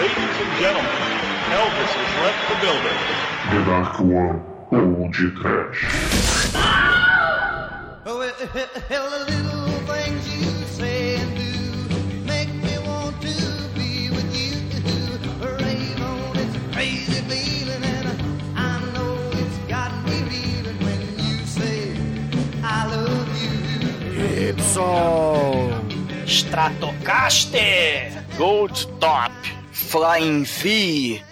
Ladies and gentlemen, Elvis has left the building. The Dark One, Old Trash. Oh, hell, the little things you say and do make me want to be with you. Rave on this crazy feeling, and I know it's got me reeling when you say I love you. Y. Stratocaster! Gold Top. Flying V.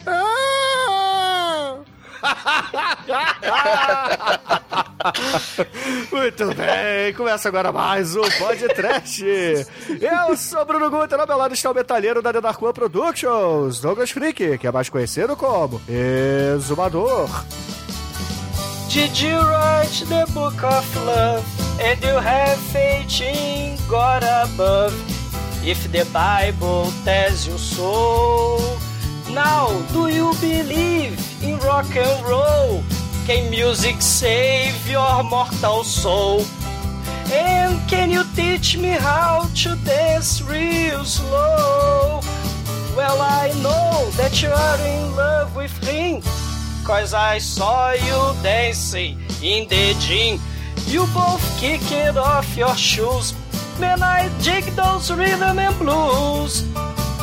Muito bem, começa agora mais um podcast. Eu sou Bruno Guter, ao meu lado está o metalheiro da The Dark One Productions, Douglas Freak, que é mais conhecido como Exumador. Did you write the book of love? And you have faith in God above? If the Bible tells you so. Now, do you believe in rock and roll? Can music save your mortal soul? And can you teach me how to dance real slow? Well, I know that you are in love with him. Cause I saw you dancing in the gym. You both kick it off your shoes. Man, I dig those rhythm and blues.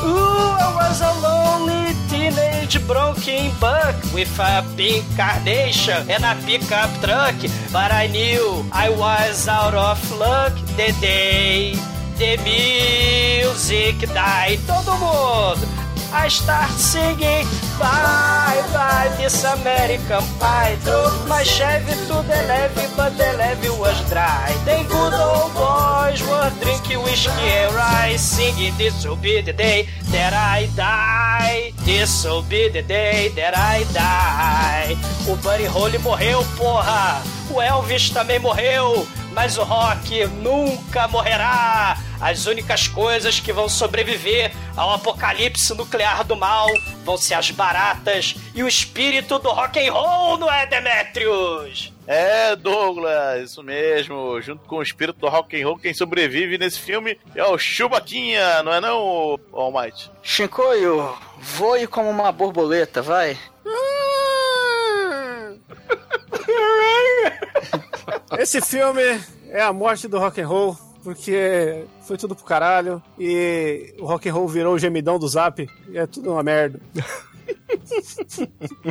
Ooh, I was a lonely teenage broken buck with a pink carnation and a pickup truck. But I knew I was out of luck the day the music died. Todo mundo! I start singing Bye bye this American Pie Drove my Chevy to the levee but the levee was dry. Then good old boys were drinking whiskey and rye Singing this will be the day that I die. This will be the day that I die. O Buddy Holly morreu, porra. O Elvis também morreu. Mas o rock nunca morrerá. As únicas coisas que vão sobreviver ao apocalipse nuclear do mal vão ser as baratas e o espírito do rock and roll, não é, Demetrius? É, Douglas, isso mesmo. Junto com o espírito do rock and roll, quem sobrevive nesse filme é o Chubaquinha, não é não, All Might? Shinkoio, voe como uma borboleta, vai. Esse filme é a morte do rock and roll, porque foi tudo pro caralho e o rock and roll virou o gemidão do Zap e é tudo uma merda.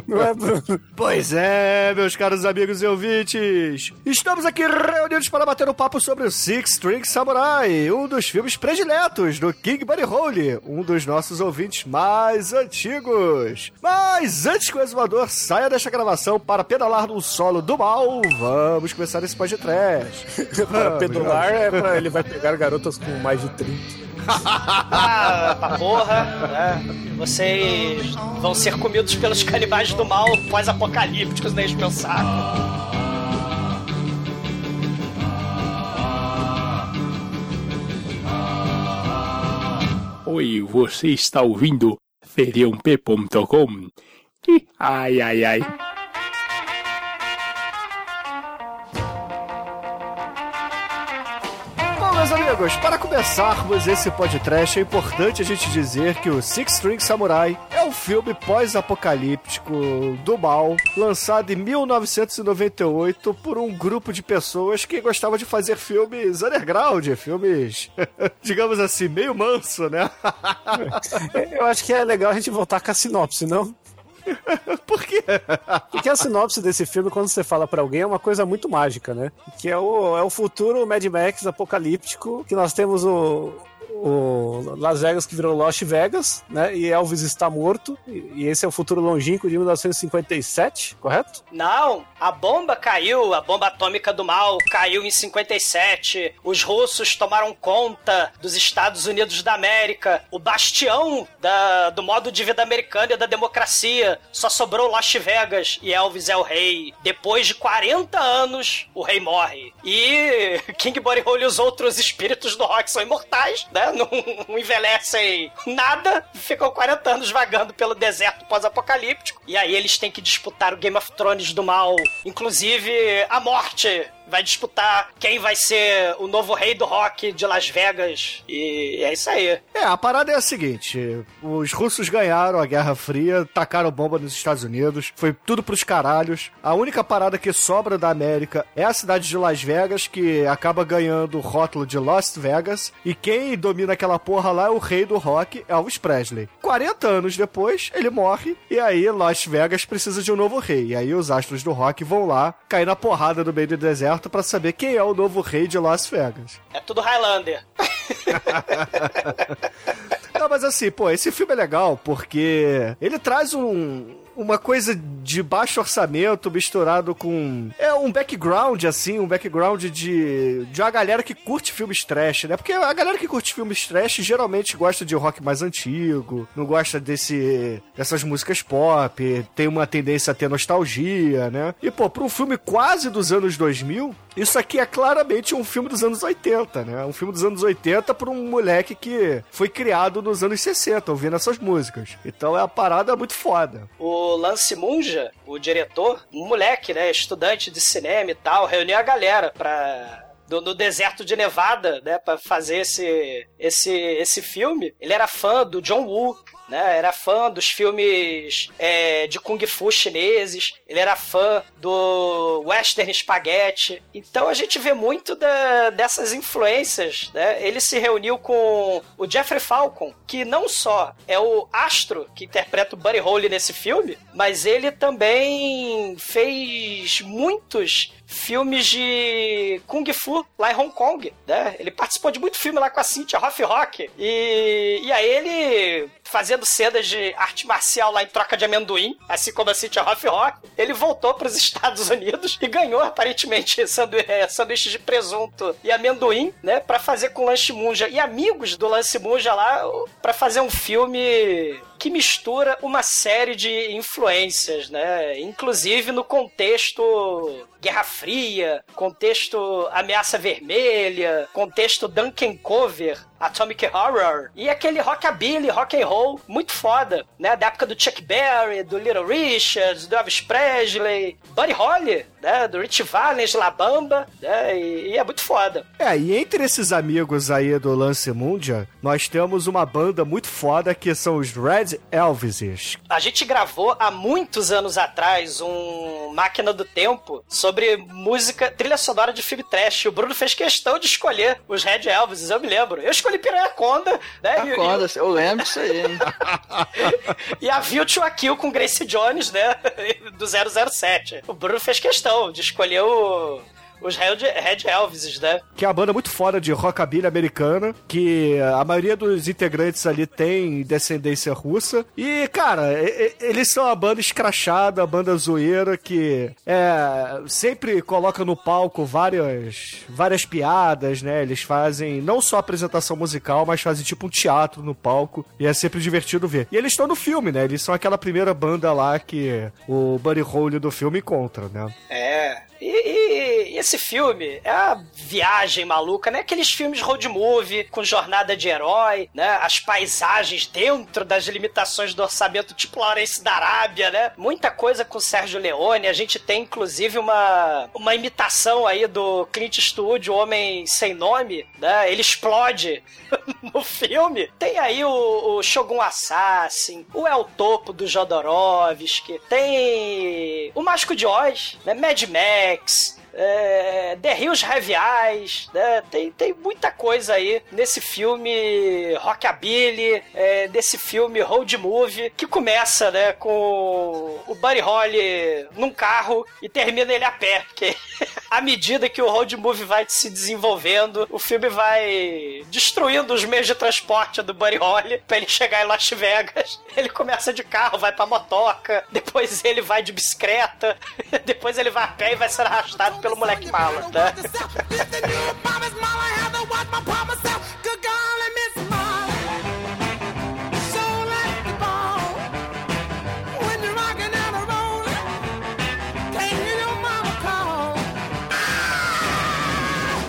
Não é, Bruno? Pois é, meus caros amigos e ouvintes. Estamos aqui reunidos para bater um papo sobre o Six String Samurai, um dos filmes prediletos do King Buddy Holly, um dos nossos ouvintes mais antigos. Mas antes que o exumador saia desta gravação para pedalar no solo do mal, vamos começar esse podcast. para pedalar é pra ele vai pegar garotas com mais de 30. Ah, porra, né? Vocês vão ser comidos pelos canibais do mal pós-apocalípticos, né, pensar. Oi, você está ouvindo feriump.com? Ai, ai, ai. Amigos, para começarmos esse podcast, é importante a gente dizer que o Six String Samurai é um filme pós-apocalíptico do mal, lançado em 1998 por um grupo de pessoas que gostava de fazer filmes underground, filmes, digamos assim, meio manso, né? Eu acho que é legal a gente voltar com a sinopse, não? Por quê? Porque a sinopse desse filme, quando você fala para alguém, é uma coisa muito mágica, né? Que é o, é o futuro Mad Max apocalíptico, que nós temos o, o Las Vegas que virou Lost Vegas, né? E Elvis está morto. E, esse é o futuro longínquo de 1957, correto? Não, a bomba caiu, a bomba atômica do mal caiu em 57. Os russos tomaram conta dos Estados Unidos da América. O bastião da, do modo de vida americano e da democracia. Só sobrou Las Vegas e Elvis é o rei. Depois de 40 anos, o rei morre. E King Body Hole e os outros espíritos do rock são imortais, né? Não, envelhecem nada. Ficam 40 anos vagando pelo deserto pós-apocalíptico. E aí eles têm que disputar o Game of Thrones do mal. Inclusive, a morte vai disputar quem vai ser o novo rei do rock de Las Vegas. E é isso aí. É, a parada é a seguinte: os russos ganharam a Guerra Fria, tacaram bomba nos Estados Unidos, foi tudo pros caralhos. A única parada que sobra da América é a cidade de Las Vegas, que acaba ganhando o rótulo de Las Vegas. E quem domina aquela porra lá é o rei do rock, Elvis Presley. 40 anos depois, ele morre, e aí Las Vegas precisa de um novo rei. E aí os astros do rock vão lá, cair na porrada no meio do deserto pra saber quem é o novo rei de Las Vegas. É tudo Highlander. Não, mas assim, pô, esse filme é legal porque ele traz um, uma coisa de baixo orçamento misturado com. É um background, assim, um background de, de uma galera que curte filmes trash, né? Porque a galera que curte filmes trash geralmente gosta de rock mais antigo, não gosta desse, dessas músicas pop, tem uma tendência a ter nostalgia, né? E, pô, pra um filme quase dos anos 2000, isso aqui é claramente um filme dos anos 80, né? Um filme dos anos 80 por um moleque que foi criado nos anos 60, ouvindo essas músicas. Então é uma parada muito foda. O Lance Munja, o diretor, um moleque, né, estudante de cinema e tal, reuniu a galera pra do, no deserto de Nevada, né, para fazer esse, esse, esse filme. Ele era fã do John Woo, né? Era fã dos filmes é, de kung fu chineses. Ele era fã do western spaghetti. Então a gente vê muito da, dessas influências, né? Ele se reuniu com o Jeffrey Falcon, que não só é o astro que interpreta o Buddy Holly nesse filme, mas ele também fez muitos filmes de Kung Fu lá em Hong Kong, né? Ele participou de muito filme lá com a Cynthia Rock. E, e aí ele fazendo cenas de arte marcial lá em troca de amendoim, assim como a Cynthia Rock, ele voltou para os Estados Unidos e ganhou aparentemente sandu é, sanduíche de presunto e amendoim, né, para fazer com Lance Munja e amigos do Lance Munja lá para fazer um filme que mistura uma série de influências, né? Inclusive no contexto Guerra Fria, contexto Ameaça Vermelha, contexto Duncan Cover, Atomic Horror e aquele rockabilly, rock and roll muito foda, né? Da época do Chuck Berry, do Little Richards, do Elvis Presley, Buddy Holly, né? Do Rich Valens, La Bamba, né? E, e é muito foda. É, e entre esses amigos aí do Lance Mundia, nós temos uma banda muito foda que são os Red Elvises. A gente gravou há muitos anos atrás um Máquina do Tempo sobre música, trilha sonora de filme trash. O Bruno fez questão de escolher os Red Elvises, eu me lembro. Eu escolhi Piranha Conda, né? Acorda, eu lembro disso aí, hein? E a View to a Kill com Grace Jones, né? Do 007. O Bruno fez questão de escolher o- os Red, Red Elvises, né? que é uma banda muito foda de rockabilly americana, que a maioria dos integrantes ali tem descendência russa. E, cara, eles são a banda escrachada, a banda zoeira, que é, sempre coloca no palco várias, várias piadas, né? Eles fazem não só apresentação musical, mas fazem tipo um teatro no palco. E é sempre divertido ver. E eles estão no filme, né? Eles são aquela primeira banda lá que o Buddy Holly do filme encontra, né? É. E, e- e esse filme é uma viagem maluca, né? Aqueles filmes road movie com jornada de herói, né? As paisagens dentro das limitações do orçamento, tipo Lawrence da Arábia, né? Muita coisa com Sérgio Leone. A gente tem inclusive uma, uma imitação aí do Clint Eastwood, o Homem Sem Nome, né? Ele explode no filme. Tem aí o, o Shogun Assassin, o El Topo do Jodorowsky, tem o Mágico de Oz, né? Mad Max, Netflix. É, The Have Eyes, né? Tem, tem muita coisa aí nesse filme Rockabilly, é, desse filme Road Movie, que começa, né, com o Buddy Holly num carro e termina ele a pé, porque à medida que o Road Movie vai se desenvolvendo, o filme vai destruindo os meios de transporte do Buddy Holly pra ele chegar em Las Vegas. Ele começa de carro, vai pra motoca, depois ele vai de bicicleta, depois ele vai a pé e vai ser arrastado pelo moleque mala, tá?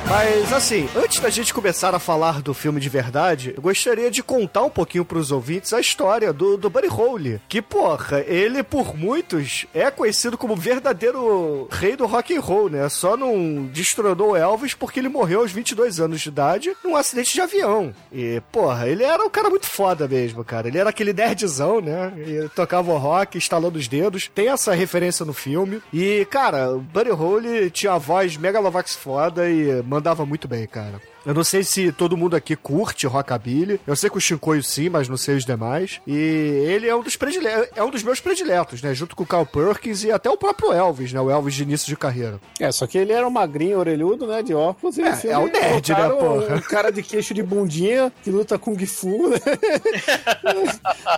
Mas assim, antes da gente começar a falar do filme de verdade, eu gostaria de contar um pouquinho pros ouvintes a história do, do Buddy Holly. Que, porra, ele por muitos é conhecido como verdadeiro rei do rock and roll, né? Só não destronou Elvis porque ele morreu aos 22 anos de idade num acidente de avião. E, porra, ele era um cara muito foda mesmo, cara. Ele era aquele nerdzão, né? Tocava o rock, estalando os dedos. Tem essa referência no filme. E, cara, o Buddy Holly tinha a voz megalovax foda e mandava muito bem, cara. Eu não sei se todo mundo aqui curte rockabilly. Eu sei que o Shinkoio sim, mas não sei os demais. E ele é um dos prediletos, é um dos meus prediletos, né? Junto com o Carl Perkins e até o próprio Elvis, né? O Elvis de início de carreira. É, só que ele era um magrinho, orelhudo, né? De óculos. E É, filme é o nerd, né, porra? Um cara de queixo de bundinha que luta Kung Fu, né?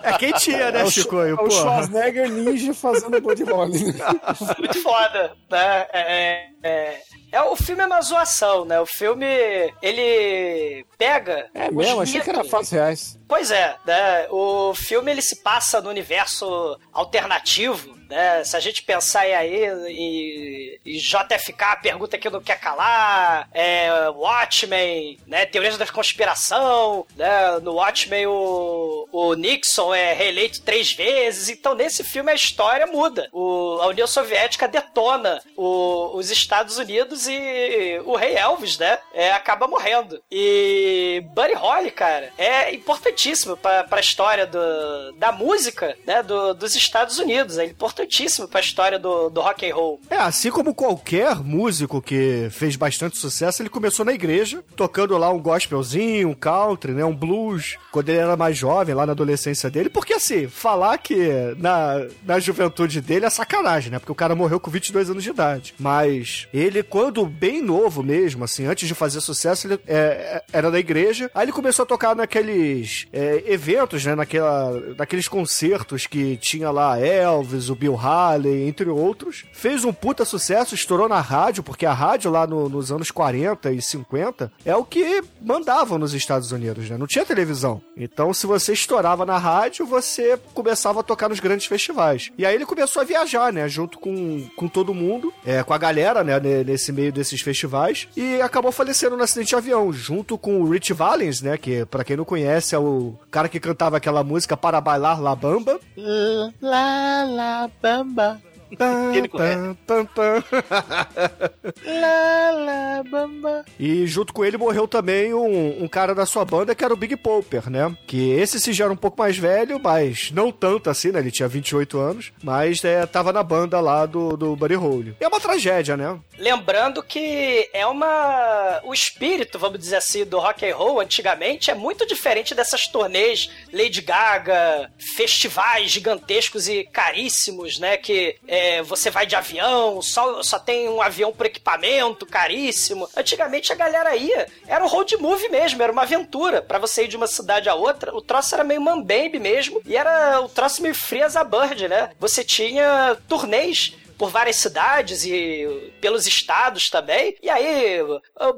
É quem tinha, né, É o, Chicoio? é o Porra. Schwarzenegger ninja fazendo body holly. né? Muito foda, né? É, é, é, o filme é uma zoação, né? O filme, ele pega... É mesmo, achei que era fatos reais. Pois é, né? O filme ele se passa no universo alternativo, né? Se a gente pensar aí em, em JFK, a pergunta que não quer calar, é, Watchmen, né? Teorias da conspiração, né? No Watchmen o, o Nixon é reeleito três vezes, então nesse filme a história muda. O, a União Soviética detona o- os Estados Unidos e o rei Elvis, né? É, acaba morrendo. E Buddy Holly, cara, é importantíssimo pra, pra história do, da música, né? do- dos Estados Unidos. É importantíssimo pra história do, do rock and roll. É, assim como qualquer músico que fez bastante sucesso, ele começou na igreja, tocando lá um gospelzinho, um country, né, um blues, quando ele era mais jovem, lá na adolescência dele. Porque, assim, falar que na, na juventude dele é sacanagem, né? Porque o cara morreu com 22 anos de idade. Mas ele, quando bem novo mesmo, assim, antes de fazer sucesso, ele é, é, era da igreja. Aí ele começou a tocar naqueles é, eventos, né? Naquela, naqueles concertos que tinha lá Elvis, o Bill Haley, entre outros. Fez um puta sucesso, estourou na rádio, porque a rádio lá no- nos anos 40 e 50 é o que mandavam nos Estados Unidos, né? Não tinha televisão. Então, se você estourava na rádio, você começava a tocar nos grandes festivais. E aí ele começou a viajar, né? Junto com, com todo mundo, é, com a galera, né? ne- Nesse meio desses festivais. E acabou falecendo no acidente de avião, junto com o Rich Valens, né? Que, pra quem não conhece, é o cara que cantava aquela música Para Bailar La Bamba. La la bamba. Ele conhece. Pam, pam. La la bamba. E junto com ele morreu também um, um cara da sua banda que era o Big Popper, né? Que esse se já era um pouco mais velho, mas não tanto assim, né? Ele tinha 28 anos, mas é, tava na banda lá do, do Buddy Holly. E é uma tragédia, né? Lembrando que é uma. O espírito, vamos dizer assim, do rock and roll antigamente é muito diferente dessas turnês Lady Gaga, festivais gigantescos e caríssimos, né? Que é, você vai de avião, só, só tem um avião por equipamento caríssimo. Antigamente a galera ia, era um road movie mesmo, era uma aventura para você ir de uma cidade a outra. O troço era meio mambembe mesmo e era o troço meio free as a bird, né? Você tinha turnês por várias cidades e pelos estados também. E aí,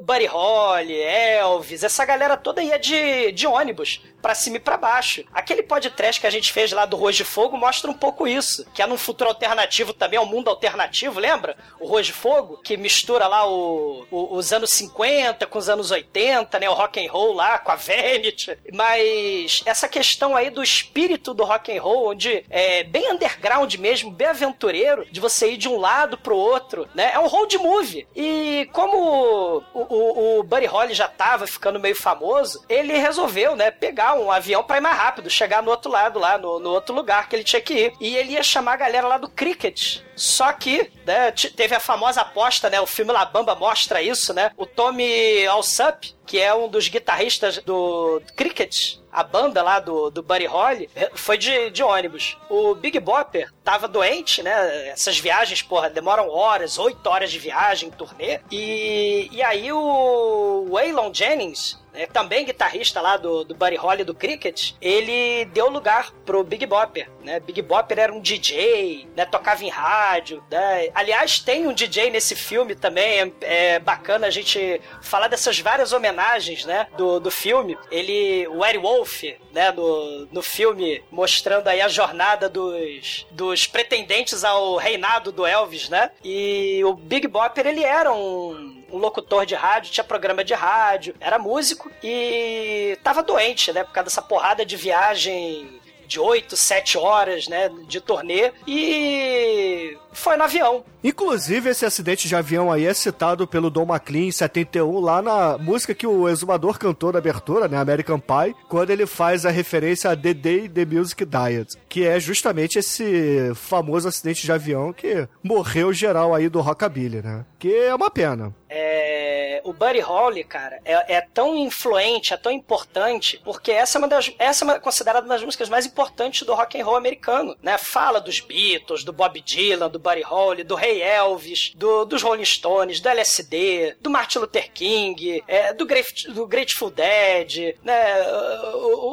Buddy Holly, Elvis, essa galera toda ia de, de ônibus pra cima e pra baixo. Aquele podcast que a gente fez lá do Rose de Fogo mostra um pouco isso, que é num futuro alternativo também, é um mundo alternativo, lembra? O Rose de Fogo, que mistura lá o, o- os anos 50 com os anos 80, né? O rock and roll lá com a Vanity. Mas essa questão aí do espírito do rock and roll, onde é bem underground mesmo, bem aventureiro, de você de um lado pro outro, né? É um road movie. E como o, o, o Buddy Holly já tava ficando meio famoso, ele resolveu, né, pegar um avião pra ir mais rápido, chegar no outro lado lá, no, no outro lugar que ele tinha que ir. E ele ia chamar a galera lá do Cricket. Só que, né, teve a famosa aposta, né? O filme La Bamba mostra isso, né? O Tommy Alsup, que é um dos guitarristas do Cricket, a banda lá do, do Buddy Holly, foi de, de ônibus. O Big Bopper tava doente, né? Essas viagens, porra, demoram horas, oito horas de viagem, turnê. E, e aí o Waylon Jennings, né, também guitarrista lá do, do Buddy Holly do Cricket, ele deu lugar pro Big Bopper, né? Big Bopper era um DJ, né? Tocava em rádio, né? Aliás, tem um DJ nesse filme também, é, é bacana a gente falar dessas várias homenagens, né? Do, do filme. Ele, o Eric Wolf, né? No, no filme, mostrando aí a jornada dos, dos pretendentes ao reinado do Elvis, né? E o Big Bopper, ele era um um locutor de rádio, tinha programa de rádio, era músico e tava doente, né? Por causa dessa porrada de viagem de 8, 7 horas, né, de turnê e foi no avião. Inclusive, esse acidente de avião aí é citado pelo Don McLean em 71, lá na música que o exumador cantou na abertura, né, American Pie, quando ele faz a referência a The Day The Music Died, que é justamente esse famoso acidente de avião que morreu geral aí do rockabilly, né? Que é uma pena. É, o Buddy Holly, cara, é, é tão influente, é tão importante, porque essa é uma das, essa é uma, considerada uma das músicas mais importantes do rock and roll americano, né? Fala dos Beatles, do Bob Dylan, do Buddy Holly, do Ray Elvis, do, dos Rolling Stones, do LSD, do Martin Luther King, é, do, Graf, do Grateful Dead, né?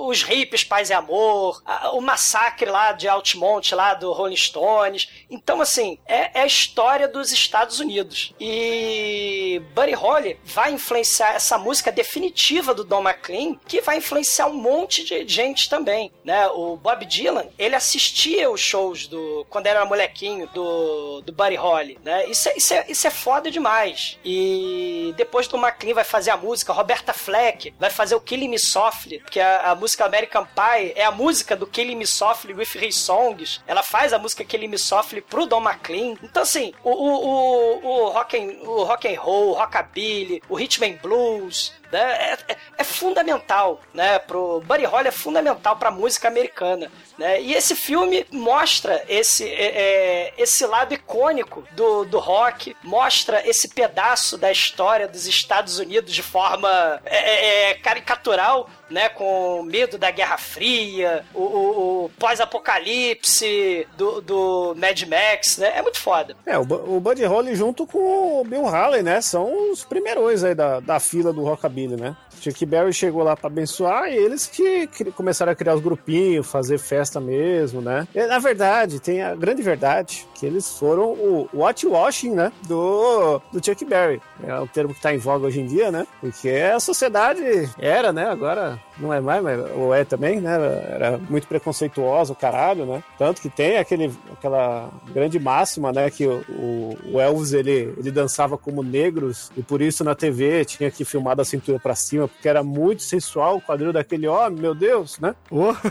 Os hippies, paz e amor, o massacre lá de Altamont, lá do Rolling Stones. Então, assim, é, é a história dos Estados Unidos. E Buddy Holly vai influenciar essa música definitiva do Don McLean, que vai influenciar um monte de gente também, né? O Bob Dylan, ele assistia os shows do quando era molequinho do, do Buddy Holly, né? Isso é, isso, é, isso é foda demais. E depois do McLean vai fazer a música, Roberta Fleck vai fazer o Killing Me Softly, que a, a música American Pie é a música do Killing Me Softly with His Songs. Ela faz a música Killing Me Softly pro Don McLean. Então, assim, o, o, o, o, rock, and, o rock and roll, o rockabilly, o rhythm and blues, né? É, é, é, fundamental, né? Pro Buddy Holly é fundamental para música americana, né? E esse filme mostra esse é, é, esse lado icônico do, do rock, mostra esse pedaço da história dos Estados Unidos de forma é, é, caricatural, né, com medo da Guerra Fria, o, o, o pós-apocalipse do, do Mad Max, né? É muito foda. É, o, o Buddy Holly junto com o Bill Haley, né? São os primeirões aí da, da fila do rockabilly, né? Chuck Berry chegou lá para abençoar e eles que, começaram a criar os grupinhos, fazer festa mesmo, né? E, na verdade, tem a grande verdade que eles foram o watchwashing, né? Do, do Chuck Berry. É um termo que tá em voga hoje em dia, né? Porque a sociedade era, né? Agora não é mais, mas ou é também, né? Era muito preconceituosa, o caralho, né? Tanto que tem aquele, aquela grande máxima, né? Que o, o Elvis ele, ele dançava como negros e por isso na TV tinha que filmar da cintura para cima, porque era muito sensual o quadril daquele homem, meu Deus, né? Oh.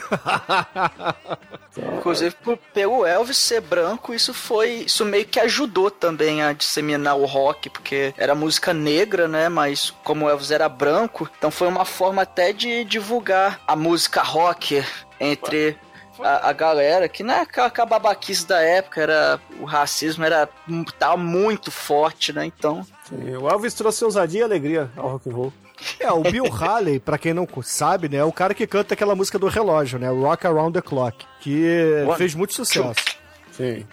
Inclusive, por, pelo Elvis ser branco, isso foi. Isso meio que ajudou também a disseminar o rock, porque era música negra, né? Mas como o Elvis era branco, então foi uma forma até de divulgar a música rock entre a, a, galera, que não é aquela, aquela babaquice da época, era o racismo era tava muito forte, né? Então. Sim, o Elvis trouxe ousadia e alegria ao rock and roll. É, o Bill Haley, pra quem não sabe, né, é o cara que canta aquela música do relógio, né, Rock Around the Clock, que One, fez muito sucesso. Two. Sim.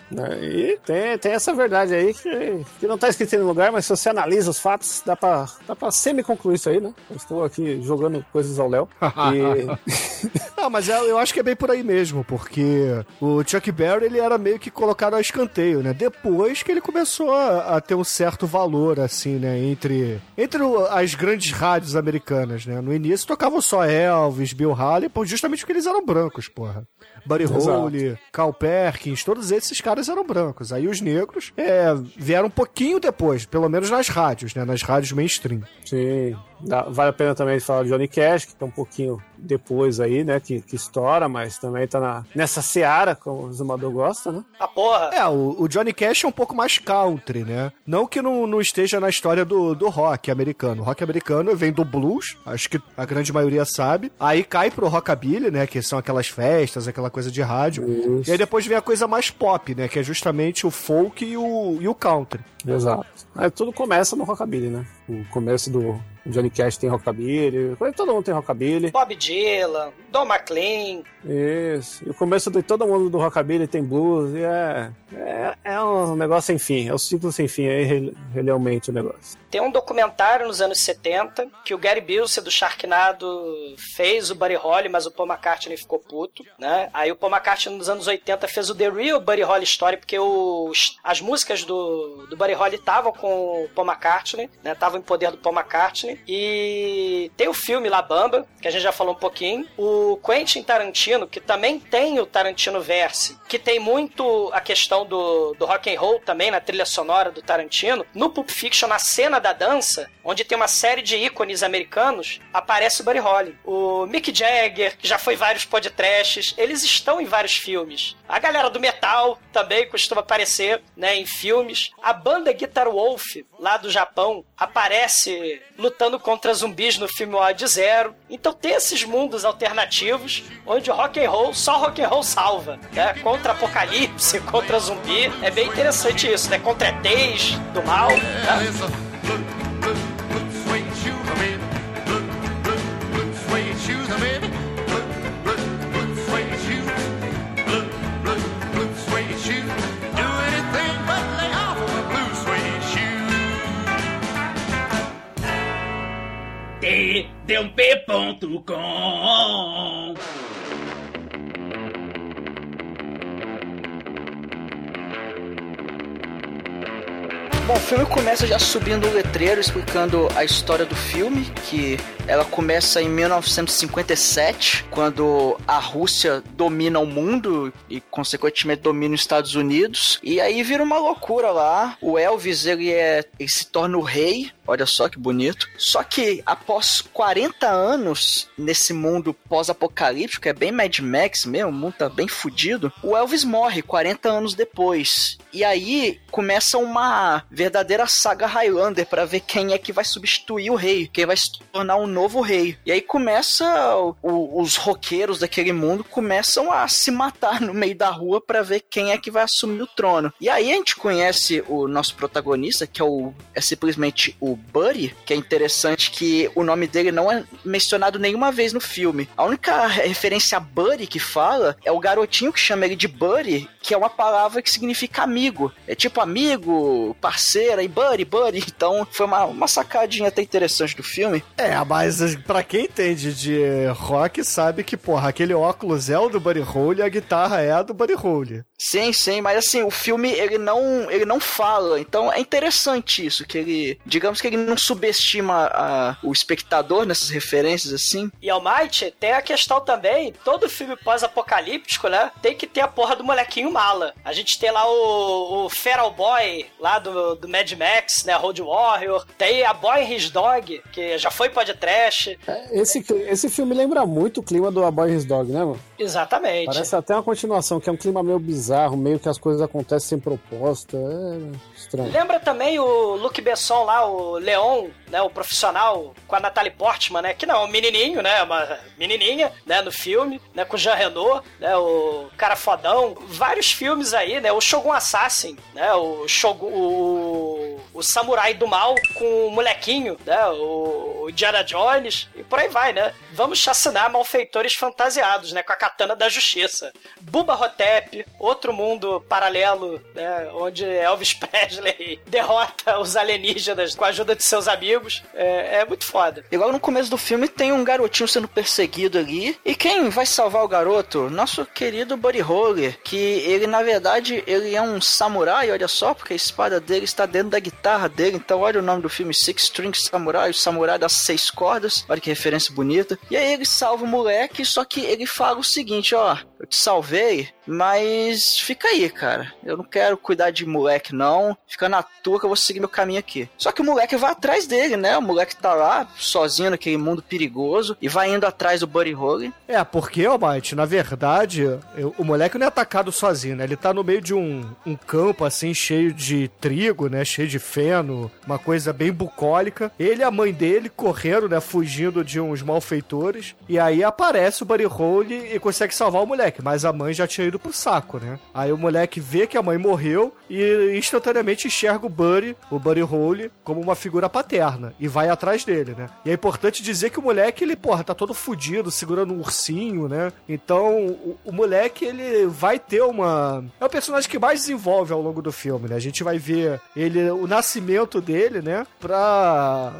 E tem, tem essa verdade aí que, que não está escrito em lugar, mas se você analisa os fatos, dá para dá pra semi-concluir isso aí, né? Eu estou aqui jogando coisas ao Léo. e... não, mas eu, eu acho que é bem por aí mesmo, porque o Chuck Berry ele era meio que colocado a escanteio, né? Depois que ele começou a, a ter um certo valor, assim, né? Entre, entre as grandes rádios americanas, né? No início tocavam só Elvis, Bill Haley, justamente porque eles eram brancos, porra. Buddy Holly, Cal Perkins, todos esses caras eram brancos. Aí os negros é, vieram um pouquinho depois, pelo menos nas rádios, né? Nas rádios mainstream. Sim. Dá, vale a pena também falar de Johnny Cash, que tá um pouquinho depois aí, né? Que, que estoura, mas também tá na, nessa seara, como o Zumador gosta, né? A porra! É, o, o, Johnny Cash é um pouco mais country, né? Não que não, não esteja na história do, do rock americano. O rock americano vem do blues, acho que a grande maioria sabe. Aí cai pro rockabilly, né? Que são aquelas festas, aquela coisa de rádio. Isso. E aí depois vem a coisa mais pop, né? Que é justamente o folk e o, e o country. Exato. Aí tudo começa no rockabilly, né? O começo do Johnny Cash tem rockabilly, todo mundo tem rockabilly. Bob Dylan, Don McLean. Isso. E o começo de todo mundo do rockabilly tem blues, e é, é, é um negócio sem fim, é um ciclo sem fim, é realmente o negócio. Tem um documentário nos anos 70 que o Gary Bilse do Sharknado fez o Buddy Holly, mas o Paul McCartney ficou puto, né? Aí o Paul McCartney nos anos 80 fez o The Real Buddy Holly Story, porque os, as músicas do, do Buddy Holly estavam com o Paul McCartney, né? Estavam em poder do Paul McCartney. E tem o filme La Bamba, que a gente já falou um pouquinho. O Quentin Tarantino, que também tem o Tarantino Verse, que tem muito a questão do, do rock and roll também na trilha sonora do Tarantino. No Pulp Fiction, na cena da dança, onde tem uma série de ícones americanos, aparece o Buddy Holly. O Mick Jagger, que já foi vários podcasts, eles estão em vários filmes. A galera do metal também costuma aparecer, né, em filmes. A banda Guitar Wolf, lá do Japão, aparece lutando contra zumbis no filme Odd Zero. Então tem esses mundos alternativos onde rock and roll, só rock and roll salva, né? Contra apocalipse, contra zumbi. É bem interessante isso, né? Contra ETs do mal. Né? tdump.com Bom, o filme começa já subindo o letreiro explicando a história do filme, que ela começa em 1957, quando a Rússia domina o mundo e, consequentemente, domina os Estados Unidos. E aí vira uma loucura lá. O Elvis, ele, é, ele se torna o rei. Olha só que bonito. Só que após 40 anos nesse mundo pós-apocalíptico, é bem Mad Max mesmo, o mundo tá bem fudido, o Elvis morre 40 anos depois. E aí começa uma verdadeira saga Highlander para ver quem é que vai substituir o rei, quem vai se tornar um novo rei. E aí começa o, os roqueiros daquele mundo começam a se matar no meio da rua para ver quem é que vai assumir o trono. E aí a gente conhece o nosso protagonista, que é o é simplesmente o Buddy, que é interessante que o nome dele não é mencionado nenhuma vez no filme. A única referência a Buddy que fala é o garotinho que chama ele de Buddy, que é uma palavra que significa amigo. É tipo amigo, parceira e Buddy, Buddy. Então foi uma, uma sacadinha até interessante do filme. É, mas pra quem entende de rock, sabe que, porra, aquele óculos é o do Buddy Holly e a guitarra é a do Buddy Holly. Sim, sim, mas assim, o filme ele não, ele não fala, então é interessante isso, que ele, digamos que ele não subestima a, o espectador nessas referências assim. E Almighty tem a questão também, todo filme pós-apocalíptico, né, tem que ter a porra do molequinho mala. A gente tem lá o, o Feral Boy, lá do, do Mad Max, né, Road Warrior, tem a Boy and His Dog, que já foi podcast. É, esse, esse filme lembra muito o clima do A Boy and His Dog, né, mano? Exatamente. Parece até uma continuação, que é um clima meio bizarro, meio que as coisas acontecem sem proposta. É estranho. Lembra também o Luke Besson lá, o Leon, né, o profissional com a Natalie Portman, né, que não é um menininho, né, uma menininha, né, no filme, né, com o Jean Renault, né, o cara fodão. Vários filmes aí, né, o Shogun Assassin, né, o Shogun, o, o Samurai do Mal com o molequinho, né, o, o Indiana Jones e por aí vai, né. Vamos chacinar malfeitores fantasiados, né, com a katana da justiça. Bubba Hotep, outro mundo paralelo, né, onde Elvis Presley derrota os alienígenas com a ajuda de seus amigos. É, é muito foda. Logo no começo do filme tem um garotinho sendo perseguido ali. E quem vai salvar o garoto? Nosso querido Buddy Holly, que ele na verdade ele é um samurai, olha só, porque a espada dele está dentro da guitarra dele. Então olha o nome do filme, Six String Samurai, o samurai das seis cordas. Olha que referência bonita. E aí ele salva o moleque, só que ele fala o seguinte, ó, eu te salvei, mas fica aí, cara. Eu não quero cuidar de moleque, não. Fica na tua que eu vou seguir meu caminho aqui. Só que o moleque vai atrás dele, né? O moleque tá lá, sozinho naquele mundo perigoso, e vai indo atrás do Buddy Holly. É, porque, Almighty, na verdade, eu- o moleque não é atacado sozinho, né? Ele tá no meio de um, um campo, assim, cheio de trigo, né? Cheio de feno, uma coisa bem bucólica. Ele e a mãe dele correndo, né? Fugindo de uns malfeitores. E aí aparece o Buddy Holly e consegue salvar o moleque, mas a mãe já tinha ido pro saco, né? Aí o moleque vê que a mãe morreu e instantaneamente enxerga o Buddy, o Buddy Holly, como uma figura paterna e vai atrás dele, né? E é importante dizer que o moleque, ele, porra, tá todo fudido, segurando um ursinho, né? Então, o, o moleque, ele vai ter uma... É o personagem que mais desenvolve ao longo do filme, né? A gente vai ver ele, o nascimento dele, né? Pra...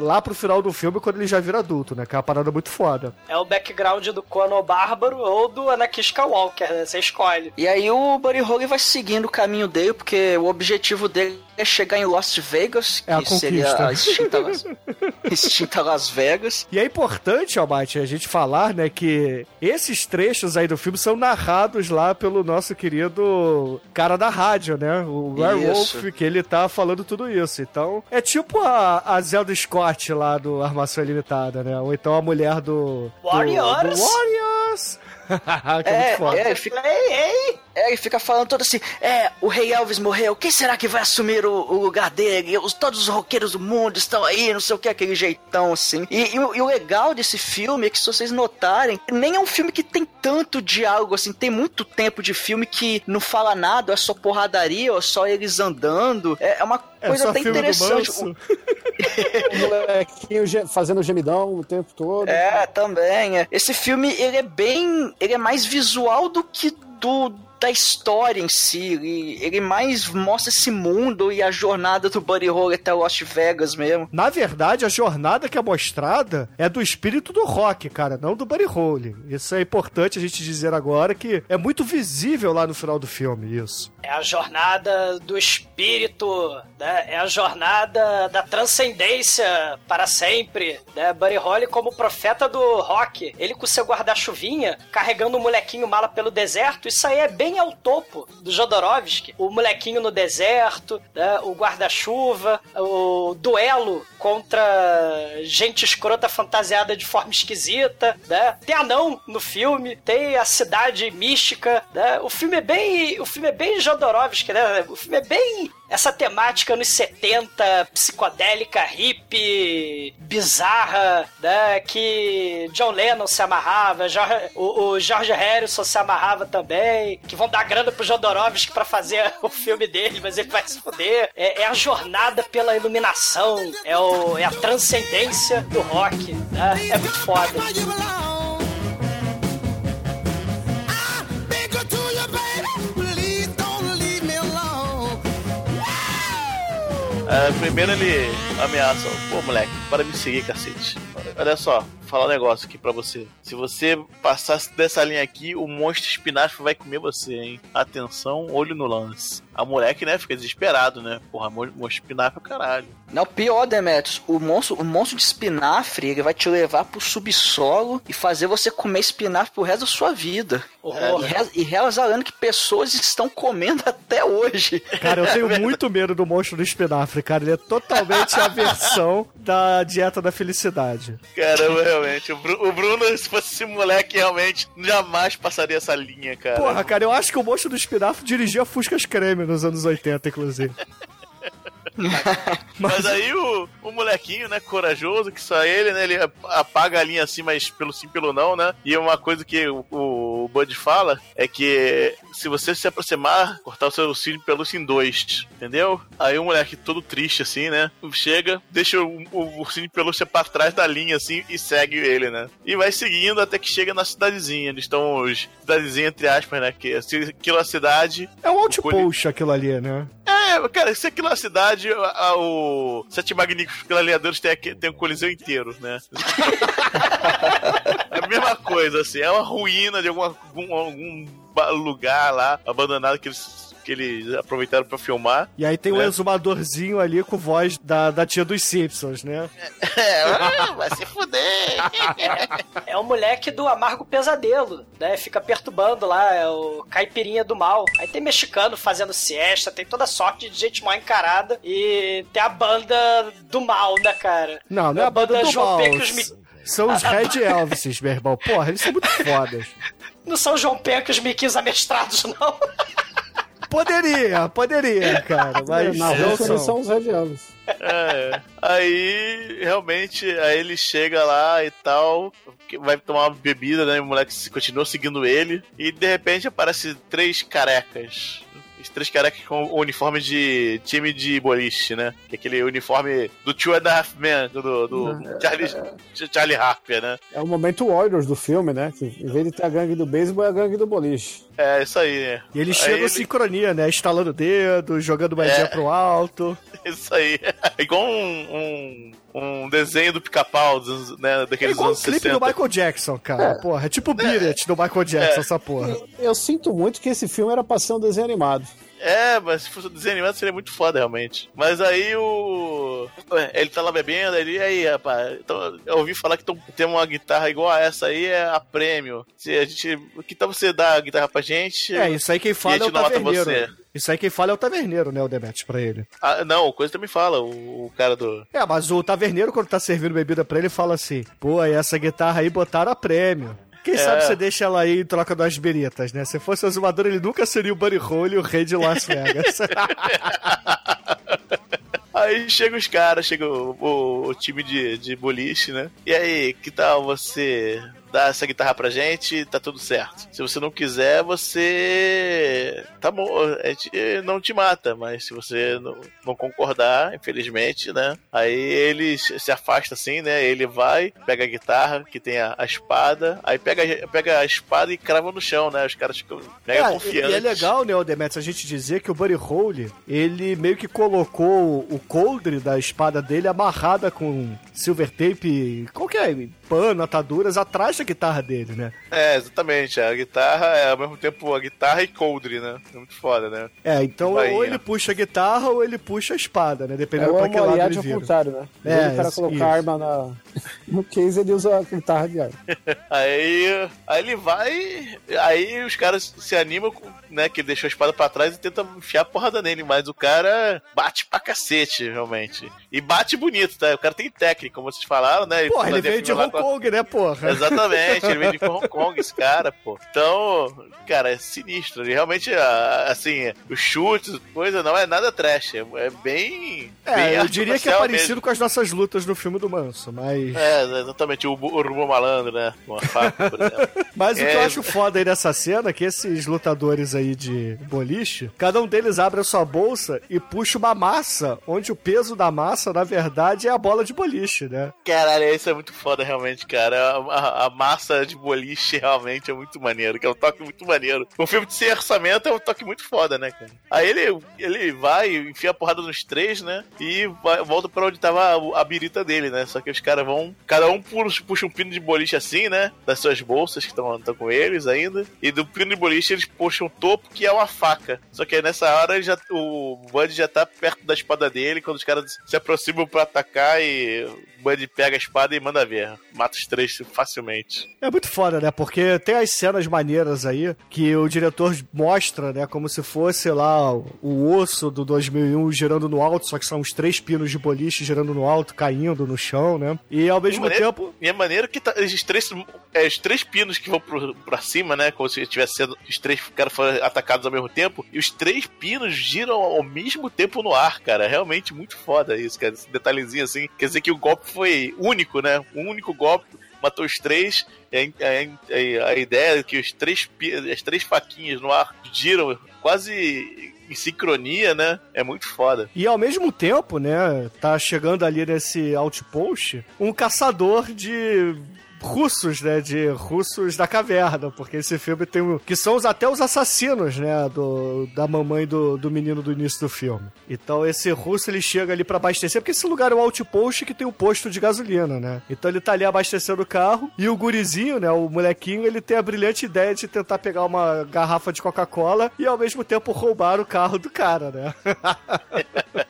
lá pro final do filme, quando ele já vira adulto, né? Que é uma parada muito foda. É o background do Conan o Bárbaro ou do Anakin Skywalker, né? Você escolhe. E aí o Buddy Holly vai seguindo o caminho dele, porque o objetivo dele é chegar em Las Vegas, que É a seria conquista. a extinta Las... extinta Las Vegas. E é importante, Almighty, a gente falar, né, que esses trechos aí do filme são narrados lá pelo nosso querido cara da rádio, né? O Werewolf, Isso. que ele tá falando tudo isso. Então, é tipo a, a Zelda Scott lá do Armação Ilimitada, né? Ou então a mulher do... do- Warriors. Do, Warriors! que é, muito foda. É, ele fica, ei, ei. É, ele fica falando todo assim: é, o Rei Elvis morreu, quem será que vai assumir o, o lugar dele? Os, todos os roqueiros do mundo estão aí, não sei o que, aquele jeitão assim. E, e o- e o legal desse filme é que, se vocês notarem, nem é um filme que tem tanto diálogo assim, tem muito tempo de filme que não fala nada, é só porradaria, ou só eles andando. É, é uma É coisa só até interessante. O molequinho fazendo gemidão o tempo todo. É, também. É. Esse filme, ele é bem. Ele é mais visual do que do. Da história em si, ele, ele mais mostra esse mundo e a jornada do Buddy Holly até Lost Vegas mesmo. Na verdade, a jornada que é mostrada é do espírito do rock, cara, não do Buddy Holly. Isso é importante a gente dizer agora que é muito visível lá no final do filme, isso. É a jornada do espírito, né? É a jornada da transcendência para sempre, né? Buddy Holly como profeta do rock. Ele com seu guarda-chuvinha, carregando um molequinho mala pelo deserto, isso aí é bem ao topo do Jodorowsky. O molequinho no deserto, né? O guarda-chuva, o duelo contra gente escrota fantasiada de forma esquisita, né? Tem anão no filme, tem a cidade mística, né? O filme é bem, o filme é bem Jodorowsky, né? O filme é bem essa temática nos 70, psicodélica, hippie, bizarra, né? Que John Lennon se amarrava, o, George Harrison se amarrava também, que vão dar grana pro Jodorowsky pra fazer o filme dele, mas ele vai se fuder. É, é a jornada pela iluminação, é, o, é a transcendência do rock, né? É muito foda. É, primeiro ele ameaça, pô moleque, para me seguir, cacete. Olha só, falar um negócio aqui pra você. Se você passar dessa linha aqui, o monstro espinafre vai comer você, hein? Atenção, olho no lance. A moleque, né, fica desesperado, né? Porra, mon- monstro espinafre é o caralho. Não, pior, Demetrius, o monstro, o monstro de espinafre, ele vai te levar pro subsolo e fazer você comer espinafre pro resto da sua vida. Horror. E, re, e reza a lenda que pessoas estão comendo até hoje. Cara, eu tenho muito medo do monstro do espinafre, cara. Ele é totalmente a versão da dieta da felicidade. Caramba, realmente. O, Bru- o Bruno, se fosse esse moleque, realmente jamais passaria essa linha, cara. Porra, cara, eu acho que o monstro do espinafre dirigia Fuscas Creme nos anos 80, inclusive. Mas aí o, o molequinho, né, corajoso, que só ele, né, ele apaga a linha assim, mas pelo sim, pelo não, né? E uma coisa que o, o Bud fala é que se você se aproximar, cortar o seu ursinho de pelúcia em dois, entendeu? Aí o moleque todo triste assim, né, chega, deixa o, o ursinho de pelúcia pra trás da linha assim e segue ele, né? E vai seguindo até que chega na cidadezinha. Eles estão, os cidadezinha entre aspas, né, que se aquilo é a cidade, É um outpost aquilo ali, né? é, cara, se aquilo é uma cidade, a- a- o Sete Magníficos Gladiadores tem, tem um coliseu inteiro, né? é a mesma coisa, assim, é uma ruína de algum, algum ba- lugar lá, abandonado que eles, que eles aproveitaram pra filmar. E aí tem um É. exumadorzinho ali com voz da, da tia dos Simpsons, né? É, ah, vai se fuder! É o moleque do Amargo Pesadelo, né? Fica perturbando lá, é o caipirinha do mal. Aí tem mexicano fazendo siesta, tem toda sorte de gente mal encarada e tem a banda do mal, né, cara? Não, não é a banda do João mal. São os Red Elvises, meu irmão. Porra, eles são muito fodas. Não são João Pencas Miquis amestrados, não. Poderia, poderia, cara. Mas Na não Rússia eles são. os Elvis. É. Aí, realmente, aí ele chega lá e tal, vai tomar uma bebida, né? E o moleque se- continua seguindo ele. E de repente aparece três carecas. Os três carecas com o uniforme de time de boliche, né? Que é aquele uniforme do Two and a Half Men, do, do Charlie, Charlie Harper, né? É o momento Warriors do filme, né? Que em vez de ter a gangue do beisebol, é a gangue do boliche. É, isso aí, né? E eles chegam ele- em sincronia, né? Estalando o dedo, jogando moedinha É. pro alto. Isso aí. É igual um, um, um desenho do pica-pau, dos- né? É Daqueles igual o anos clipe 60. do Michael Jackson, cara. Porra, é tipo o Beat It do Michael Jackson, essa porra. Eu sinto muito que esse filme era pra ser um desenho animado. É, mas se fosse desenho animado seria muito foda, realmente. Mas aí o. Ué, Ele tá lá bebendo, ele. E aí, rapaz? Então, eu ouvi falar que tão- tem uma guitarra igual a essa aí, é a prêmio. Se a gente. Que tal você dar a guitarra pra gente? É, isso aí quem fala é o taverneiro. você. Isso aí quem fala é o taverneiro, né, o Demetrius, pra ele. Ah, não, o coisa também fala, o, o cara do. É, mas o taverneiro, quando tá servindo bebida pra ele, fala assim: pô, e essa guitarra aí botaram a prêmio. Quem É. sabe você deixa ela aí em troca das beritas, né? Se fosse o Azumador, ele nunca seria o Buddy Hole e o rei de Las Vegas. Aí chega os caras, chega o, o- o time de, de boliche, né? E aí, que tal você dar essa guitarra pra gente? Tá tudo certo. Se você não quiser, você. Tá bom, a gente não te mata, mas se você não, não concordar, infelizmente, né? Aí ele se afasta assim, né? Ele vai, pega a guitarra, que tem a, a espada, aí pega, pega a espada e crava no chão, né? Os caras ficam mega É, confiantes. e é legal, né, o Demetrius, a gente dizer que o Buddy Hole, ele meio que colocou o coldre da espada dele amarrada com silver tape, qualquer pano, ataduras, atrás da guitarra dele, né? É, exatamente. A guitarra é ao mesmo tempo a guitarra e coldre, né? É muito foda, né? É, então Bahia. ou ele puxa a guitarra ou ele puxa a espada, né? É Dependendo o pra que lado ele vira. contrário, né? É, isso- colocar isso. arma na... no case, ele usa a guitarra de arma. Aí, aí ele vai, aí os caras se animam, com, né, que ele deixou a espada pra trás e tentam enfiar a porrada nele, mas o cara bate pra cacete, realmente. E bate bonito, tá? O cara tem técnica, como vocês falaram, né? Porra, ele veio de Hong a- Kong, né, porra? Exatamente, ele veio de Hong Kong, esse cara, pô. Então, cara, é sinistro. Ele realmente, ah, assim, os chutes, coisa, não é nada trash. É é bem. É, bem eu diria que é parecido mesmo. com as nossas lutas no filme do Manso, mas... É, exatamente, o, o Malandro, né? Uma faca, por exemplo. Mas o que É. eu acho foda aí nessa cena é que esses lutadores aí de boliche, cada um deles abre a sua bolsa e puxa uma massa, onde o peso da massa, na verdade, é a bola de boliche, né? Caralho, isso é muito foda, realmente, cara. A, a- a massa de boliche realmente é muito maneiro, que é um toque muito maneiro. Um filme de sem orçamento é um toque muito foda, né, cara? Aí ele, ele vai, enfia a porrada nos três, né? E vai- volta pra onde tava a, a birita dele, né? Só que os caras vão. Cada um puxa, um pino de boliche assim, né? Das suas bolsas que estão com eles ainda. E do pino de boliche eles puxam o topo, que é uma faca. Só que aí nessa hora já, o Bud já tá perto da espada dele. Quando os caras se aproximam pra atacar e o Bud pega a espada e manda ver. Mata os três facilmente. É muito foda, né? Porque tem as cenas maneiras aí que o diretor mostra, né? Como se fosse lá o osso do 2001 girando no alto, só que são os três pinos de boliche girando no alto, caindo no chão, né? E ao mesmo maneiro- tempo. E é maneiro que tá, os, três, é, os três pinos que vão pro, pra cima, né? Como se tivesse sendo. Os três caras foram atacados ao mesmo tempo. E os três pinos giram ao mesmo tempo no ar, cara. Realmente muito foda isso, cara. Esse detalhezinho assim. Quer dizer que o golpe foi único, né? Um único golpe. Matou os três. A, a- a ideia é que os três, as três faquinhas no ar giram quase em sincronia, né? É muito foda. E ao mesmo tempo, né, tá chegando ali nesse outpost um caçador de russos, né, de russos da caverna, porque esse filme tem que são os, até os assassinos, né, do, da mamãe do, do menino do início do filme. Então esse russo ele chega ali pra abastecer, porque esse lugar é um outpost que tem um posto de gasolina, né? Então ele tá ali abastecendo o carro e o gurizinho, né, o molequinho, ele tem a brilhante ideia de tentar pegar uma garrafa de Coca-Cola e ao mesmo tempo roubar o carro do cara, né?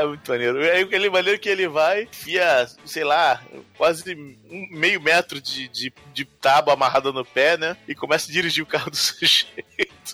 Ah, muito maneiro. E aí aquele maneiro que ele vai, enfia, sei lá, quase um meio metro de, de, de tábua amarrada no pé, né? E começa a dirigir o carro do sujeito.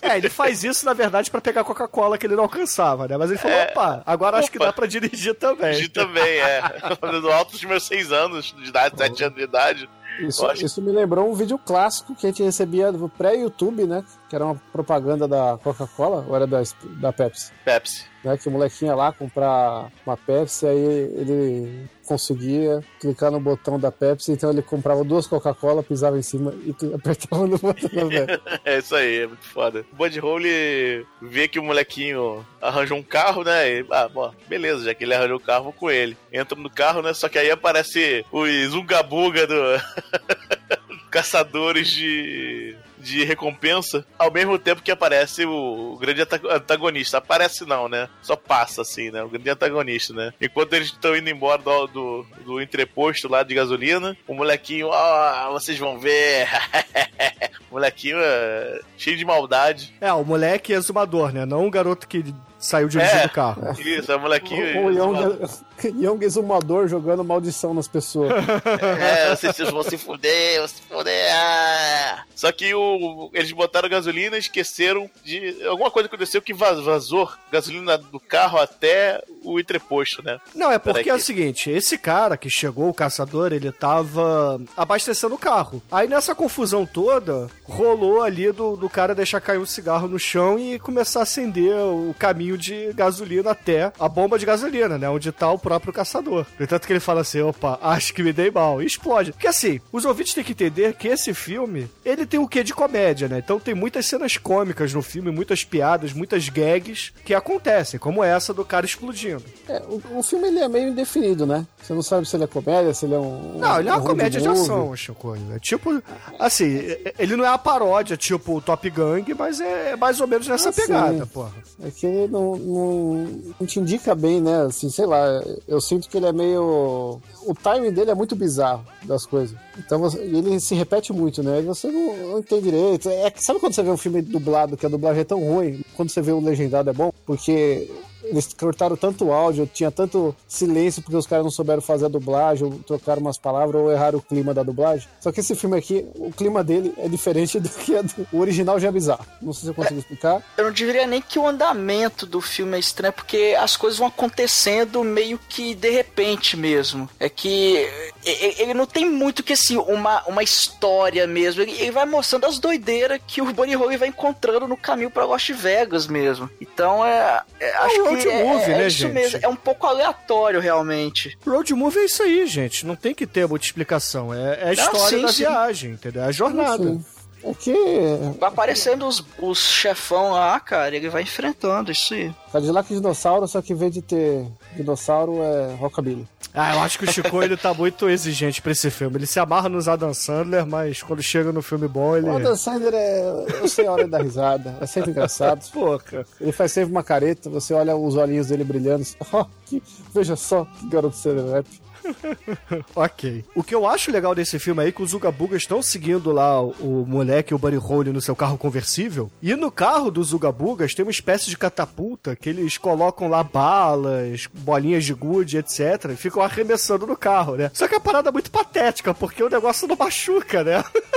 É, ele faz isso, na verdade, pra pegar a Coca-Cola que ele não alcançava, né? Mas ele falou, É. opa, agora acho que Opa. dá pra dirigir também. Dirigir também, é. Do alto dos meus seis anos de idade, sete anos de idade. Isso, isso me lembrou um vídeo clássico que a gente recebia do pré-YouTube, né? Que era uma propaganda da Coca-Cola, ou era da, da Pepsi. Pepsi. Né, que o molequinho ia lá comprar uma Pepsi, aí ele conseguia clicar no botão da Pepsi, então ele comprava duas Coca-Cola, pisava em cima e apertava no botão da Pepsi. É isso aí, é muito foda. O Bud Hole vê que o molequinho arranjou um carro, né? E, ah, bom, beleza, já que ele arranjou o carro, vou com ele. Entra no carro, né? Só que aí aparece os Ungabuga do. Caçadores de. De recompensa, ao mesmo tempo que aparece o, grande antagonista. Aparece não, né? Só passa assim, né? O grande antagonista, né? Enquanto eles estão indo embora do, do, do entreposto lá de gasolina, o molequinho, ó, vocês vão ver. o molequinho é cheio de maldade. É, o moleque exumador, né? Não o garoto que saiu dirigindo É. o carro. Isso, é o molequinho. O Young, Young Exumador jogando maldição nas pessoas. É, vocês vão se fuder, vão se fuder. ah. Só que o, eles botaram gasolina e esqueceram de. Alguma coisa aconteceu que vaz- vazou gasolina do carro até o entreposto, né? Não, é porque é o seguinte, esse cara que chegou, o caçador, ele tava abastecendo o carro. Aí nessa confusão toda, rolou ali do, do cara deixar cair um cigarro no chão e começar a acender o caminho de gasolina até a bomba de gasolina, né? Onde tá o próprio caçador. Portanto que ele fala assim, opa, acho que me dei mal. E explode. Porque assim, os ouvintes têm que entender que esse filme, ele tem o quê de comédia, né? Então tem muitas cenas cômicas no filme, muitas piadas, muitas gags que acontecem, como essa do cara explodindo. É, o, o filme ele é meio indefinido, né? Você não sabe se ele é comédia, se ele é um. Não, ele é uma um comédia de movie. ação, Chico. É tipo, assim, ele não é uma paródia tipo o Top Gang, mas é mais ou menos nessa Ah, pegada, porra. É que não, não, não te indica bem, né? Assim, sei lá, eu sinto que ele é meio. O timing dele é muito bizarro das coisas. Então ele se repete muito, né? E você não, não entende direito. É, sabe quando você vê um filme dublado que a dublagem é tão ruim, quando você vê o legendado é bom? Porque eles cortaram tanto áudio, tinha tanto silêncio porque os caras não souberam fazer a dublagem, ou trocaram umas palavras, ou erraram o clima da dublagem. Só que esse filme aqui, o clima dele é diferente do que do- o original já é bizarro. Não sei se eu consigo explicar. Eu não diria nem que o andamento do filme é estranho, porque as coisas vão acontecendo meio que de repente mesmo. É que ele não tem muito que assim, uma, uma história mesmo. Ele, vai mostrando as doideiras que o Bunny Hole vai encontrando no caminho pra Las Vegas mesmo. Então é. é acho um road que é, movie, é né, isso gente? mesmo. É um pouco aleatório, realmente. Road movie é isso aí, gente. Não tem que ter muita explicação. É, é a história sim, da sim. viagem, entendeu? É a jornada. Sim. É que Vai aparecendo os, os chefão lá, cara, e ele vai enfrentando isso aí. Cadillac dinossauro, só que em vez de ter dinossauro é rockabilly. Ah, eu acho que o Chico ele tá muito exigente pra esse filme. Ele se amarra nos Adam Sandler, mas quando chega no filme bom, ele. O Adam Sandler é. Eu sei a hora da risada, é sempre engraçado. Pô, cara. Ele faz sempre uma careta, você olha os olhinhos dele brilhando. Ó, que- veja só que garoto serelepe. Ok. O que eu acho legal desse filme aí é que os Zugabugas estão seguindo lá o, o moleque e o Buddy Holly no seu carro conversível. E no carro dos Zugabugas tem uma espécie de catapulta que eles colocam lá balas, bolinhas de gude, etc. E ficam arremessando no carro, né? Só que a parada é muito patética, porque o negócio não machuca, né?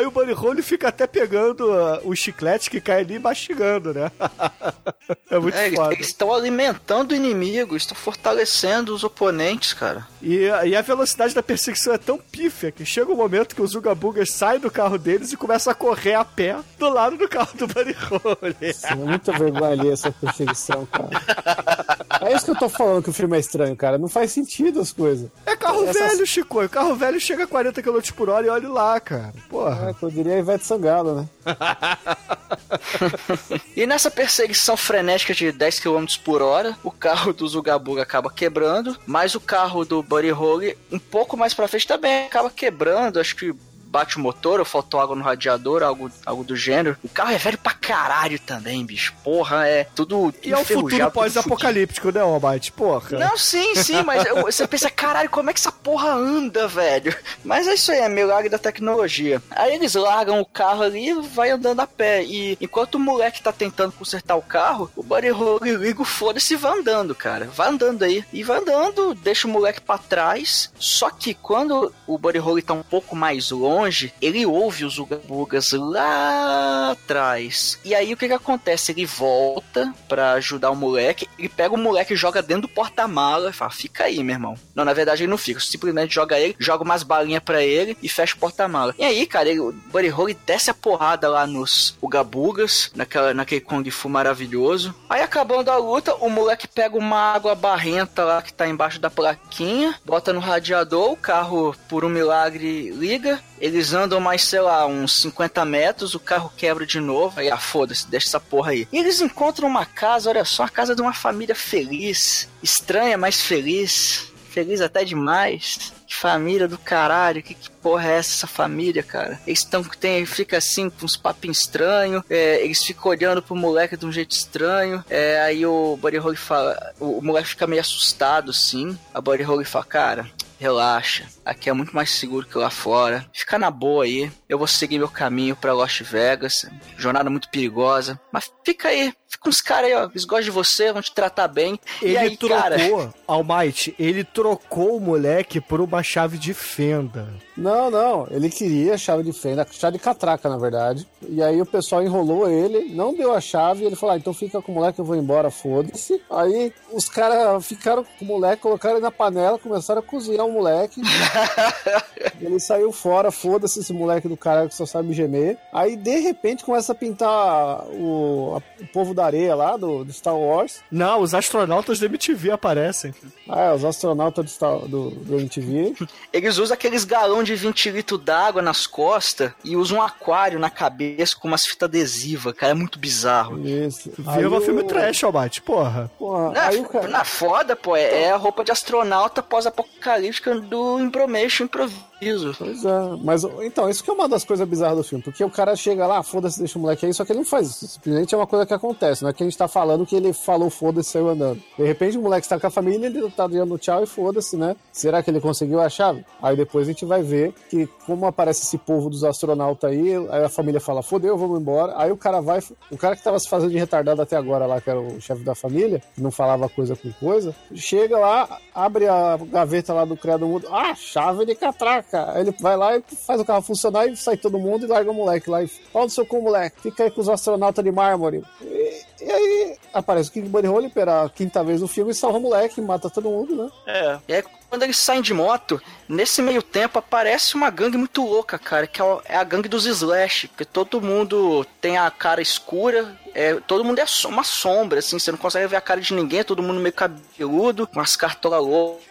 Aí o Bunny Hole fica até pegando ah, o chiclete que cai ali e mastigando, né? é muito É, foda. eles estão alimentando o inimigo, estão fortalecendo os oponentes, cara. E, e a velocidade da perseguição é tão pífia que chega um momento que os Ugabugas saem do carro deles e começam a correr a pé do lado do carro do Bunny Hole. É muita vergonha ali essa perseguição, cara. É isso que eu tô falando que o filme é estranho, cara. Não faz sentido as coisas. É carro Essas- velho, Chico. O carro velho chega a 40 km por hora e olha lá, cara. Porra. É, eu diria Ivete Sangalo, né? E nessa perseguição frenética de 10 km por hora, o carro do Zugabuga acaba quebrando, mas o carro do Buddy Holly, um pouco mais pra frente também, acaba quebrando, acho que bate o motor ou faltou água no radiador, algo, algo do gênero. O carro é velho pra caralho também, bicho. Porra, é tudo E é o futuro pós-apocalíptico, né, Almighty? Porra. Não, sim, sim, mas você pensa, caralho, como é que essa porra anda, velho? Mas é isso aí, é milagre da tecnologia. Aí eles largam o carro ali e vai andando a pé. E enquanto o moleque tá tentando consertar o carro, o Buddy Holly liga o foda-se e vai andando, cara. Vai andando aí. E vai andando, deixa o moleque pra trás. Só que quando o Buddy Holly tá um pouco mais longe, ele ouve os Ugabugas lá atrás. E aí o que que acontece? Ele volta pra ajudar o moleque, ele pega o moleque e joga dentro do porta-mala e fala, fica aí, meu irmão. Não, na verdade ele não fica, simplesmente joga ele, joga umas balinhas pra ele e fecha o porta-mala. E aí, cara, ele, o Buddy Holly desce a porrada lá nos Ugabugas, naquela, naquele Kung Fu maravilhoso. Aí acabando a luta, o moleque pega uma água barrenta lá que tá embaixo da plaquinha, bota no radiador, o carro, por um milagre, liga. Eles andam mais, sei lá, uns 50 metros, o carro quebra de novo. Aí, ah, foda-se, deixa essa porra aí. E eles encontram uma casa, olha só, a casa de uma família feliz. Estranha, mas feliz. feliz até demais. Que família do caralho, que, que porra é essa, essa família, cara? Eles tão, tem, fica assim, com uns papinhos estranhos, é, eles ficam olhando pro moleque de um jeito estranho, é, aí o Buddy Holly fala, o, o moleque fica meio assustado, assim, a Buddy Holly fala, cara, relaxa, aqui é muito mais seguro que lá fora. Fica na boa aí. Eu vou seguir meu caminho pra Las Vegas. Jornada muito perigosa. Mas fica aí. Fica uns caras aí, ó. Eles gostam de você, vão te tratar bem. Ele e aí, cara. trocou, Almighty, ele trocou o moleque por uma chave de fenda. Não, não. Ele queria a chave de fenda, chave de catraca, na verdade. E aí o pessoal enrolou ele, não deu a chave, e ele falou: ah, então fica com o moleque, eu vou embora, foda-se. Aí os caras ficaram com o moleque, colocaram ele na panela, começaram a cozinhar o moleque. ele saiu fora, foda-se esse moleque do caralho que só sabe gemer. Aí de repente começa a pintar o, a- o povo da areia lá do, do Star Wars. Não, os astronautas do MTV aparecem. Ah, é, os astronautas do, Star- do, do MTV. Eles usam aqueles galão de 20 litros d'água nas costas e usam um aquário na cabeça com umas fitas adesivas, cara. É muito bizarro. Isso. Aí Viva o- filme trash, Almighty, porra. Porra, Na, aí o cara. na foda, pô, é, é a roupa de astronauta pós-apocalíptica do Imbromation Improviso. Pois é, mas então, isso que é uma das coisas bizarras do filme, porque o cara chega lá, foda-se, deixa o moleque aí, só que ele não faz isso. Simplesmente é uma coisa que acontece, não é que a gente tá falando que ele falou foda-se saiu andando. De repente o moleque está com a família, ele tá dando tchau e foda-se, né? Será que ele conseguiu a chave? Aí depois a gente vai ver que, como aparece esse povo dos astronautas aí, aí a família fala, fodeu, vamos embora. Aí o cara vai, o cara que tava se fazendo de retardado até agora lá, que era o chefe da família, que não falava coisa com coisa, chega lá, abre a gaveta lá do criado mundo, ah, chave de catraca. Aí ele vai lá e faz o carro funcionar e sai todo mundo e larga o moleque lá. E no seu cu, moleque. Fica aí com os astronautas de mármore. E, e aí aparece o King Bunny Hole pela quinta vez no filme e salva o moleque, mata todo mundo, né? É. E aí, quando eles saem de moto, nesse meio tempo aparece uma gangue muito louca, cara, que é é a gangue dos Slash, porque todo mundo tem a cara escura, é, todo mundo é uma sombra, assim, você não consegue ver a cara de ninguém, é todo mundo meio cabeludo, com as cartolas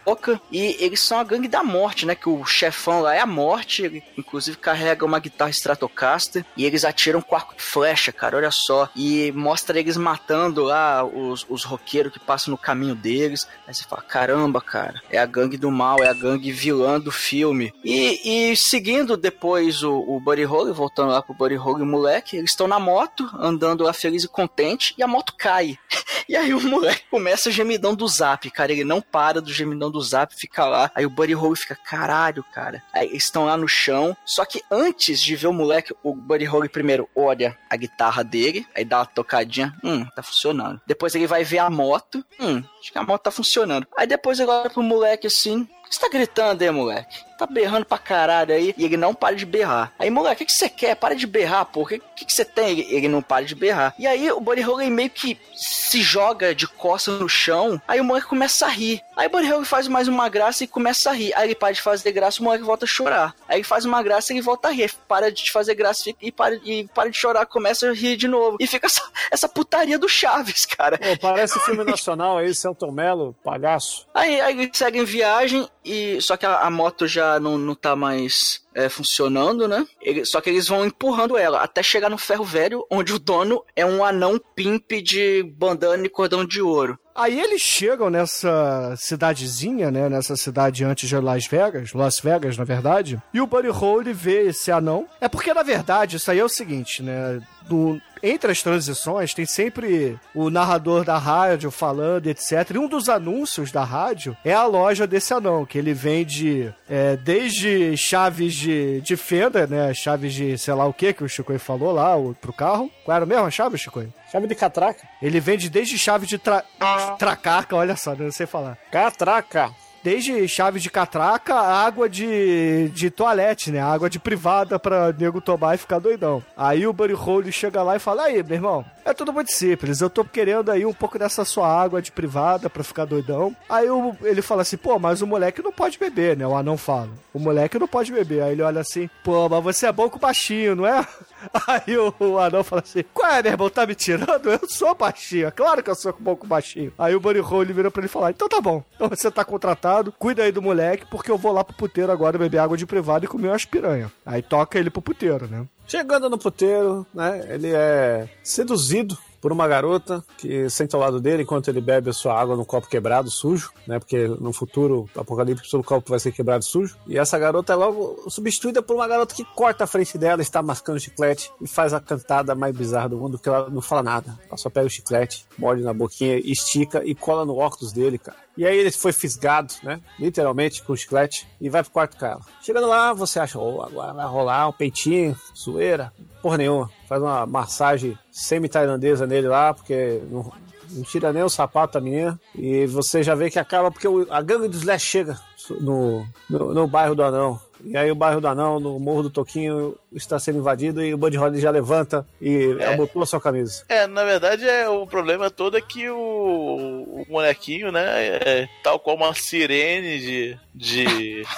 loucas, e eles são a gangue da morte, né, que o chefão lá é a morte, ele inclusive carrega uma guitarra Stratocaster, e eles atiram com e flecha, cara, olha só, e mostra eles matando lá os, os roqueiros que passam no caminho deles, aí você fala, caramba, cara, é a gangue do mal, é a gangue vilã do filme. E, e seguindo depois o, o Buddy Holly, voltando lá pro Buddy Holly moleque, eles estão na moto, andando lá feliz e contente, e a moto cai. E aí o moleque começa o gemidão do zap, cara. Ele não para do gemidão do zap, fica lá. Aí o Buddy Holly fica, caralho, cara. Aí eles estão lá no chão. Só que antes de ver o moleque, o Buddy Holly primeiro olha a guitarra dele, aí dá uma tocadinha. Hum, tá funcionando. Depois ele vai ver a moto. Hum, acho que a moto tá funcionando. Aí depois ele olha pro moleque assim. Que você tá gritando aí, moleque? Tá berrando pra caralho aí e ele não para de berrar. Aí, moleque, o que, que você quer? Para de berrar, pô. O que, que, que você tem? Ele, ele não para de berrar. E aí o Buddy Holly meio que se joga de costas no chão. Aí o moleque começa a rir. Aí o Buddy Holly faz mais uma graça e começa a rir. Aí ele para de fazer graça, o moleque volta a chorar. Aí ele faz uma graça e ele volta a rir. Para de fazer graça e para, e para de chorar, começa a rir de novo. E fica essa, essa putaria do Chaves, cara. Pô, parece filme nacional aí, Celton Mello, palhaço. Aí, aí eles seguem viagem e só que a, a moto já não, não tá mais é, funcionando, né? Ele- só que eles vão empurrando ela até chegar no ferro velho, onde o dono é um anão pimp de bandana e cordão de ouro. Aí eles chegam nessa cidadezinha, né? Nessa cidade antes de Las Vegas, Las Vegas, na verdade. E o Buddy Holly vê esse anão. É porque, na verdade, isso aí é o seguinte, né? Do- entre as transições, tem sempre o narrador da rádio falando, etc. E um dos anúncios da rádio é a loja desse anão, que ele vende é, desde chaves de, de fenda, né? Chaves de sei lá o que que o Chico falou lá, o, pro carro. Qual era a mesma chave, Chico? Chave de catraca. Ele vende desde chave de tra... tracaca, olha só, não sei falar. Catraca. Desde chave de catraca, água de, de toalete, né? Água de privada pra nego tomar e ficar doidão. Aí o Buddy Holly chega lá e fala: Aí, meu irmão, é tudo muito simples. Eu tô querendo aí um pouco dessa sua água de privada pra ficar doidão. Aí o- ele fala assim: Pô, mas o moleque não pode beber, né? O anão fala: O moleque não pode beber. Aí ele olha assim: Pô, mas você é bom com baixinho, não é? Aí o, anão fala assim: Qual é, meu irmão? Tá me tirando? Eu sou baixinho. É claro que eu sou bom com baixinho. Aí o Buddy Holly virou pra ele falar: Então tá bom. Então você tá contratado, cuida aí do moleque, porque eu vou lá pro puteiro agora beber água de privado e comer umas piranha. Aí toca ele pro puteiro, né? Chegando no puteiro, né? Ele é seduzido por uma garota que senta ao lado dele enquanto ele bebe a sua água no copo quebrado, sujo, né? Porque no futuro apocalíptico todo copo vai ser quebrado sujo. E essa garota é logo substituída por uma garota que corta a frente dela, está mascando chiclete e faz a cantada mais bizarra do mundo, que ela não fala nada. Ela só pega o chiclete, morde na boquinha, estica e cola no óculos dele, cara. E aí ele foi fisgado, né? Literalmente, com o chiclete, e vai pro quarto com ela. Chegando lá, você acha, oh, agora vai rolar um peitinho, zoeira. Porra nenhuma. Faz uma massagem semi-tailandesa nele lá, porque não, não tira nem o sapato da menina. E você já vê que acaba porque a gangue dos Slash chega no, no, no bairro do Anão. E aí o bairro do Anão, no Morro do Toquinho, está sendo invadido e o Buddy Holly já levanta e É. abotou a sua camisa. É, na verdade, é, o problema todo é que o, o molequinho, né, é tal qual uma sirene de. de...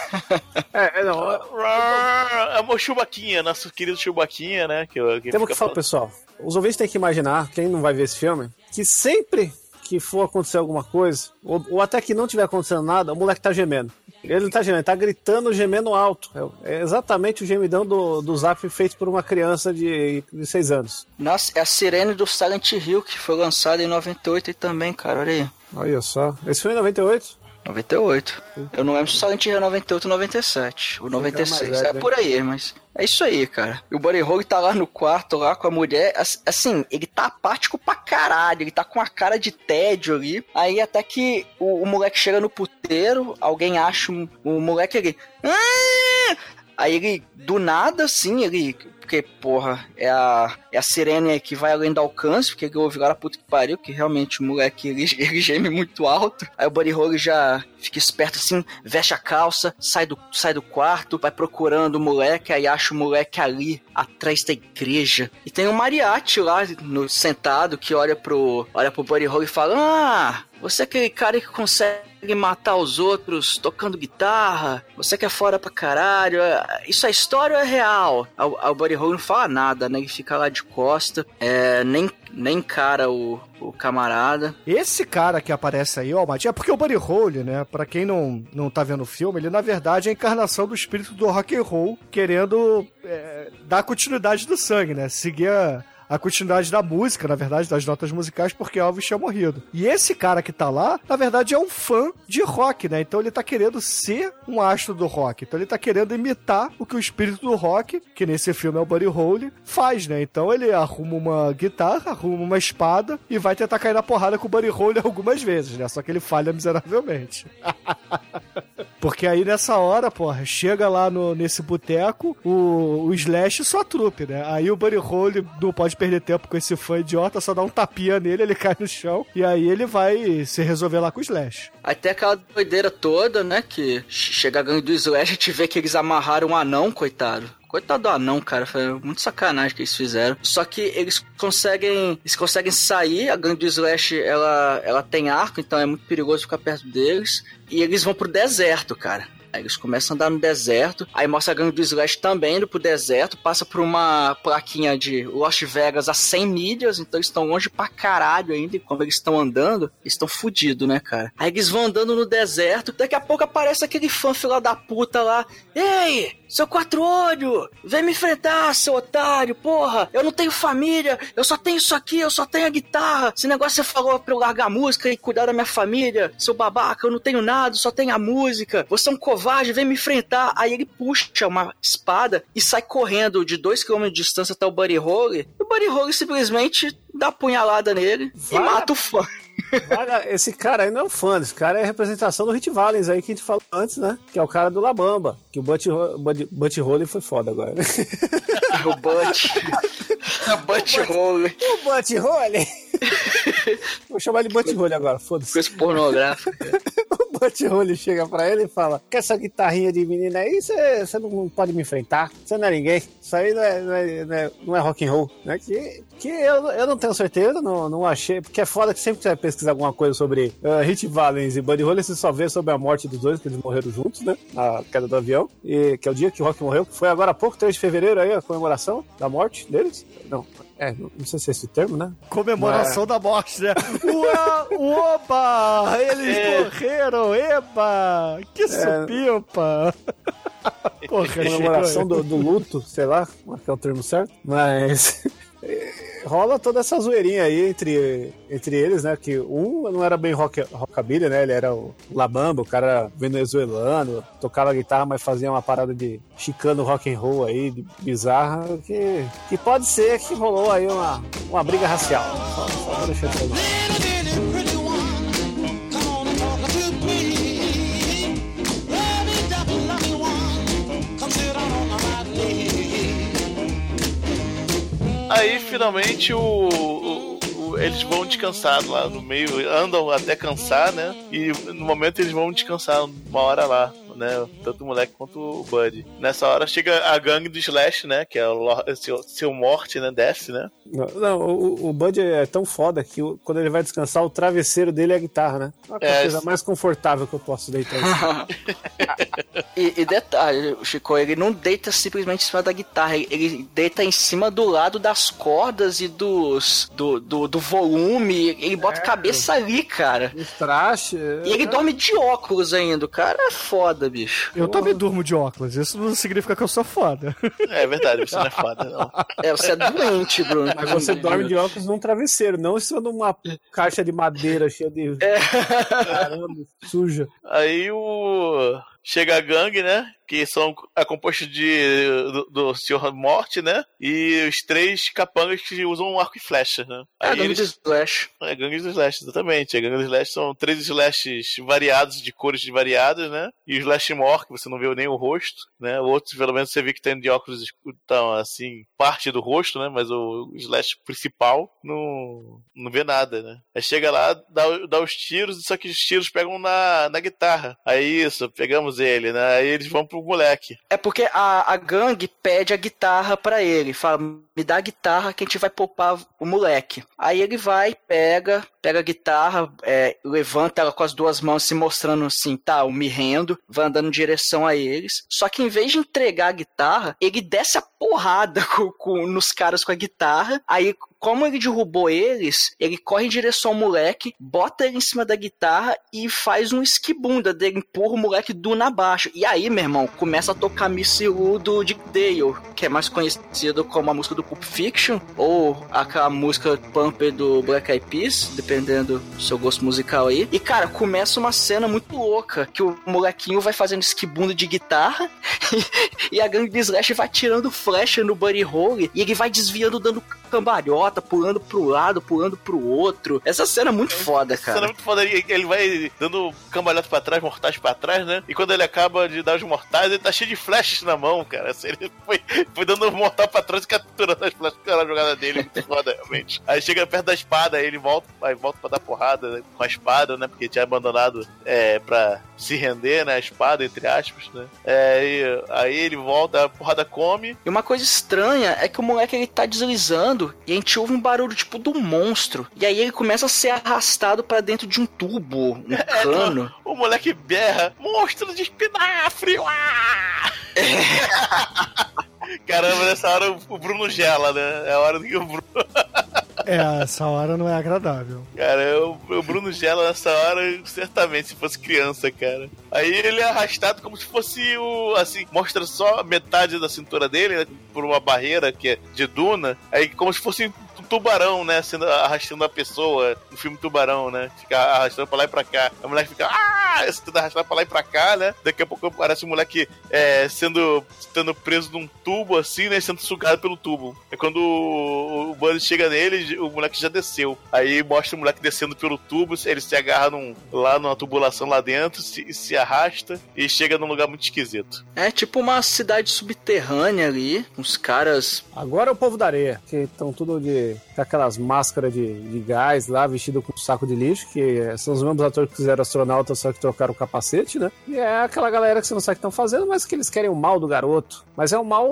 É, é não. é uma Chewbaquinha, nosso querido Chewbaquinha, né? Que, que Temos que falar, pessoal. Os ouvintes têm que imaginar, quem não vai ver esse filme, que sempre que for acontecer alguma coisa, ou, ou até que não tiver acontecendo nada, o moleque tá gemendo. Ele não tá gemendo, ele tá gritando, gemendo alto. É, é exatamente o gemidão do, do Zap feito por uma criança de, de 6 anos. Nossa, é a sirene do Silent Hill, que foi lançada em 98 e também, cara, olha aí. Olha só. Esse foi em 98? 98. Eu não lembro se o Silent Hill é 98 ou 97. Ou 96. mais velho, é né? por aí, mas. É isso aí, cara. E o Buddy Holly tá lá no quarto, lá com a mulher. ass- Assim, ele tá apático pra caralho. Ele tá com a cara de tédio ali. Aí até que o, o moleque chega no puteiro, alguém acha o, o moleque ali. "Ah!" Aí ele, do nada, assim, ele. Porque, porra, é a, é a sirene que vai além do alcance, porque ouve lá na puta que pariu, que realmente o moleque ele, ele geme muito alto. Aí o Buddy Holly já fica esperto assim, veste a calça, sai do, sai do quarto, vai procurando o moleque, aí acha o moleque ali, atrás da igreja. E tem um mariachi lá no, sentado que olha pro, olha pro Buddy Holly e fala: Ah, você é aquele cara que consegue matar os outros tocando guitarra? Você que é fora pra caralho? é- Isso é história ou é real? O- o Buddy não fala nada, né? Ele fica lá de costa, é, nem, nem encara o, o camarada. Esse cara que aparece aí, ó, Mati, é porque o Buddy Holly, né? Pra quem não, não tá vendo o filme, ele na verdade é a encarnação do espírito do rock and roll, querendo é, dar continuidade do sangue, né? Seguir a, a continuidade da música, na verdade, das notas musicais, porque Elvis tinha morrido. E esse cara que tá lá, na verdade, é um fã de rock, né? Então ele tá querendo ser um astro do rock. Então ele tá querendo imitar o que o espírito do rock, que nesse filme é o Buddy Holly, faz, né? Então ele arruma uma guitarra, arruma uma espada e vai tentar cair na porrada com o Buddy Holly algumas vezes, né? Só que ele falha miseravelmente. Porque aí nessa hora, porra, chega lá no, nesse boteco o, o Slash e sua trupe, né? Aí o Buddy Holly não pode perder tempo com esse fã idiota, só dá um tapinha nele, ele cai no chão e aí ele vai se resolver lá com o Slash. Tem aquela doideira toda, né? Que chega a gangue do Slash e te vê que eles amarraram um anão, coitado. Coitado do anão, cara, foi muito sacanagem que eles fizeram. Só que eles conseguem, eles conseguem sair, a gangue do Slash, ela, ela tem arco, então é muito perigoso ficar perto deles. E eles vão pro deserto, cara. Eles começam a andar no deserto, aí mostra a gangue do Slash também indo pro deserto, passa por uma plaquinha de Lost Vegas a 100 milhas, então eles estão longe pra caralho ainda, e quando eles estão andando, eles estão fudidos, né, cara? Aí eles vão andando no deserto, daqui a pouco aparece aquele fã fila da puta lá, Ei, seu quatro olho, vem me enfrentar, seu otário, porra, eu não tenho família, eu só tenho isso aqui, eu só tenho a guitarra, esse negócio você falou pra eu largar a música e cuidar da minha família, seu babaca, eu não tenho nada, só tenho a música, você é um covarde, vem me enfrentar. Aí ele puxa uma espada e sai correndo de 2km de distância até o Buddy Holly, e o Buddy Holly simplesmente dá a punhalada nele e mata o fã. Olha, esse cara aí não é um fã, esse cara é a representação do Hit Valens aí que a gente falou antes, né? Que é o cara do Labamba. Que o Butch, Ho- Butch, Butch Holly foi foda agora. o Butch. o Butch Holly. o Butch Holly! Vou chamar ele de Butch Holly agora, foda-se. Coisa pornográfica. Holly chega pra ele e fala: Com essa guitarrinha de menina aí, você não pode me enfrentar. Você não é ninguém. Isso aí não é, não é, não é, não é rock and roll. Né? Que, que eu, eu não tenho certeza, não, não achei. Porque é foda que sempre que você vai pesquisar alguma coisa sobre uh, Hit Valens e Buddy Holly, você só vê sobre a morte dos dois, que eles morreram juntos, né? Na queda do avião. E que é o dia que o Rock morreu, que foi agora há pouco, 3 de fevereiro aí, a comemoração da morte deles. Não, é, não, sei se é esse o termo, né? Comemoração da morte, né? Oba! Eles É. morreram, eba! Que supimpa! Porra, comemoração Chico. do, do luto, sei lá, que é o termo certo, mas rola toda essa zoeirinha aí entre, entre eles, né? Que um não era bem rock, rockabilly, né? Ele era o Labamba, o cara venezuelano, tocava guitarra, mas fazia uma parada de chicano rock and roll aí, bizarra, que, que pode ser que rolou aí uma, uma briga racial. Só, só vou deixar aí. Finalmente o, o- o- eles vão descansar lá no meio, andam até cansar, né? E no momento eles vão descansar uma hora lá, né? Tanto o moleque quanto o Bud. Nessa hora chega a gangue do Slash, né? Que é o Lor- seu, seu morte, né? Desce, né? Não, não, o, o Bud é tão foda que quando ele vai descansar, o travesseiro dele é a guitarra, né? É a É, coisa isso. mais confortável que eu posso deitar. E, e detalhe, Chico, ele não deita simplesmente em cima da guitarra, ele, ele deita em cima do lado das cordas e dos do, do, do volume, ele bota a cabeça ali, cara. Trash. E ele dorme de óculos ainda, o cara é foda, bicho. Eu também durmo de óculos, isso não significa que eu sou foda. É verdade, você não é foda, não. É, você é doente, Bruno. Mas você dorme de óculos num travesseiro, não em cima de uma caixa de madeira cheia de. Caramba, suja. Aí o. Chega a gangue, né? Que são a composta de do, do Senhor Morte, né? E os três capangas que usam um arco e flecha, né? É, Aí gangue eles- do Slash. É, gangues do Slash, exatamente. A gangue do Slash são três Slashes variados, de cores variadas, né? E o Slash More, que você não vê nem o rosto, né? O outro, pelo menos, você vê que tem de óculos, então, assim, parte do rosto, né? Mas o Slash principal não, não vê nada, né? Aí chega lá, dá, dá os tiros, só que os tiros pegam na, na guitarra. Aí isso, pegamos ele, né? Aí eles vão pro moleque. É porque a, a gangue pede a guitarra pra ele. Fala, me dá a guitarra que a gente vai poupar o moleque. Aí ele vai, pega, pega a guitarra, é, levanta ela com as duas mãos, se mostrando assim, tá, eu me rendo, vai andando em direção a eles. Só que em vez de entregar a guitarra, ele desce a porrada com- com- nos caras com a guitarra. Aí, como ele derrubou eles, ele corre em direção ao moleque, bota ele em cima da guitarra e faz um esquibunda dele, empurra o moleque do na baixo. E aí, meu irmão, começa a tocar Missilu do Dick Dale, que é mais conhecido como a música do Pulp Fiction, ou aquela música Pumper do Black Eyed Peas, dependendo do seu gosto musical aí. E, cara, começa uma cena muito louca, que o molequinho vai fazendo esquibunda de guitarra, e a gangue de Slash vai tirando flecha no Buddy Holly, e ele vai desviando, dando cambalhota, pulando pro lado, pulando pro outro. Essa cena é muito foda, Essa cena é cara. muito foda. Ele, vai dando cambalhota pra trás, mortais pra trás, né? E quando ele acaba de dar os mortais, ele tá cheio de flashes na mão, cara. Assim, Ele foi, foi dando um mortal pra trás e capturando as flashes pela jogada dele. Muito foda, realmente. Aí chega perto da espada, aí ele volta, aí volta pra dar porrada né, com a espada, né? Porque tinha abandonado é, pra se render, né? A espada, entre aspas, né? É, e aí ele volta, a porrada come. E uma coisa estranha é que o moleque ele tá deslizando e a gente ouve um barulho tipo do monstro. E aí ele começa a ser arrastado pra dentro de um tubo, um cano. O moleque berra, monstro de espinafre! uá!" Caramba, nessa hora o Bruno gela, né? É a hora que o Bruno. É, essa hora não é agradável. Cara, o, o Bruno gela nessa hora, certamente, se fosse criança, cara. Aí ele é arrastado como se fosse o. Assim, mostra só metade da cintura dele, né, por uma barreira que é de duna. Aí, como se fosse tubarão, né? Sendo arrastando a pessoa no filme Tubarão, né? Fica arrastando pra lá e pra cá. A mulher fica. Ah! Sendo arrastado pra lá e pra cá, né? Daqui a pouco aparece um moleque é, sendo, sendo preso num tubo, assim, né? Sendo sugado pelo tubo. É quando o, o Buddy chega nele, o moleque já desceu. Aí mostra o moleque descendo pelo tubo, ele se agarra num, lá numa tubulação lá dentro, se, se arrasta e chega num lugar muito esquisito. É tipo uma cidade subterrânea ali, uns caras. Agora é o povo da areia, que estão tudo de. Com aquelas máscaras de, de gás lá, vestido com um saco de lixo, que são os mesmos atores que fizeram astronauta, só que trocaram o capacete, né? E é aquela galera que você não sabe o que estão fazendo, mas que eles querem o mal do garoto. Mas é um mal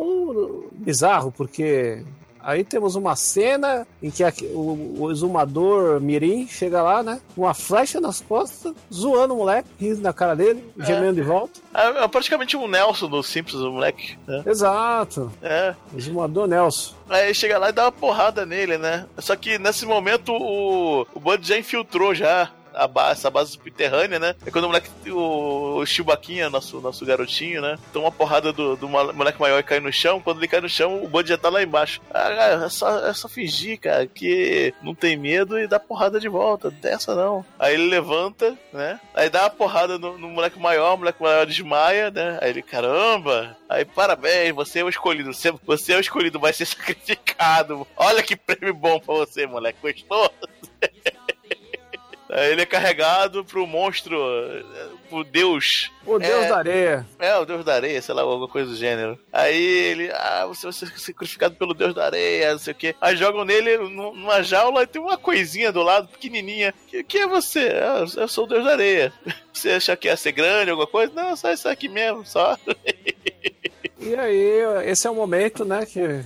bizarro, porque Aí temos uma cena em que a- o, o exumador Mirim chega lá, né? Com uma flecha nas costas, zoando o moleque, rindo na cara dele, gemendo de volta. É, é praticamente um Nelson do Simpsons, o moleque. né? Exato. É. Exumador Nelson. Aí chega lá e dá uma porrada nele, né? Só que nesse momento o, o Bud já infiltrou já a base, essa base subterrânea, né? É quando o moleque, o, o nosso, nosso garotinho, né? Toma uma porrada do, do moleque maior e cai no chão. Quando ele cai no chão, o Bud já tá lá embaixo. Ah, é só, é só fingir, cara, que não tem medo e dá porrada de volta. Não tem essa não. Aí ele levanta, né? Aí dá uma porrada no, no moleque maior, o moleque maior desmaia, né? Aí ele, caramba! Aí, parabéns, você é o escolhido. Você, você é o escolhido, vai ser sacrificado. Olha que prêmio bom pra você, moleque. Gostou? Aí ele é carregado pro monstro, pro deus. O Deus É. da areia. É, o deus da areia, sei lá, alguma coisa do gênero. Aí ele, ah, você vai ser sacrificado pelo deus da areia, não sei o quê. Aí jogam nele nu- numa jaula e tem uma coisinha do lado, pequenininha. Que, que é você? Ah, eu sou o deus da areia. Você acha que ia ser grande, alguma coisa? Não, só isso aqui mesmo, só. E aí, esse é o momento, né, que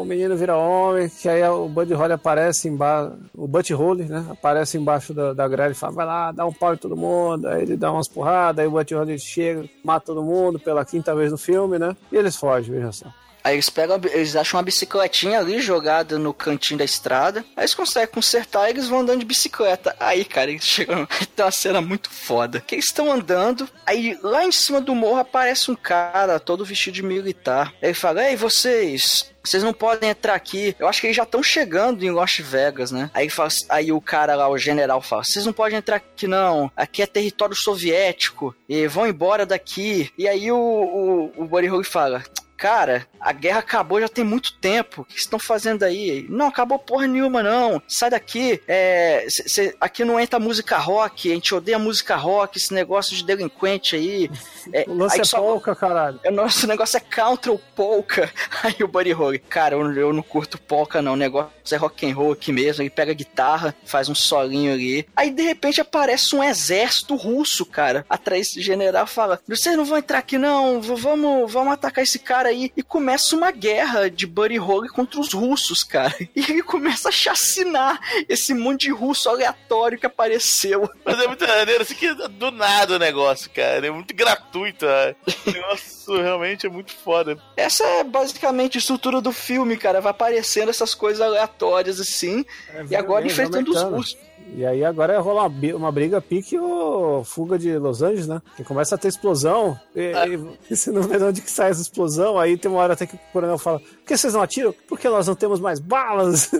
o menino vira homem, que aí o Buddy Holly aparece embaixo, o Butch Holly, né, aparece embaixo da, da grelha e fala, vai lá, dá um pau em todo mundo, aí ele dá umas porradas, aí o Butch Holly chega, mata todo mundo pela quinta vez no filme, né, e eles fogem, veja só. Aí eles pegam, eles acham uma bicicletinha ali jogada no cantinho da estrada. Aí eles conseguem consertar e eles vão andando de bicicleta. Aí, cara, eles chegam. Tem uma cena muito foda. Que eles estão andando, aí lá em cima do morro aparece um cara todo vestido de militar. Ele fala: Ei, vocês. Vocês não podem entrar aqui. Eu acho que eles já estão chegando em Las Vegas, né? Aí, fala, aí o cara lá, o general, fala: Vocês não podem entrar aqui, não. Aqui é território soviético. E vão embora daqui. E aí o, o, o Buddy Holly fala: Cara, a guerra acabou já tem muito tempo. O que vocês estão fazendo aí? Não, acabou porra nenhuma, não. Sai daqui. É, cê- cê- aqui não entra música rock. A gente odeia música rock, esse negócio de delinquente aí. É, O lance aí é só- polka, caralho. o nosso negócio é counter ou polka. Aí o Buddy Holly, cara, eu, eu não curto polka não, o negócio é rock and roll aqui mesmo. Ele pega a guitarra, faz um solinho ali. Aí de repente aparece um exército russo, cara. Atrás do general fala: "Vocês não vão entrar aqui não, vamos, vamos atacar esse cara aí". E começa uma guerra de Buddy Holly contra os russos, cara. E ele começa a chacinar esse monte de russo aleatório que apareceu. Mas é muito maneiro, assim, que do nada o negócio, cara. É muito gratuito, né? O negócio realmente é muito foda. Essa é basicamente a estrutura do filme, cara. Vai aparecendo essas coisas aleatórias assim. e agora vai enfrentando os russos. E aí agora rola uma, uma briga pique o fuga de Los Angeles, né? Que começa a ter explosão. E, Ah. e você não vê de onde que sai essa explosão. Aí tem uma hora até que o coronel fala: Por que vocês não atiram? Porque nós não temos mais balas.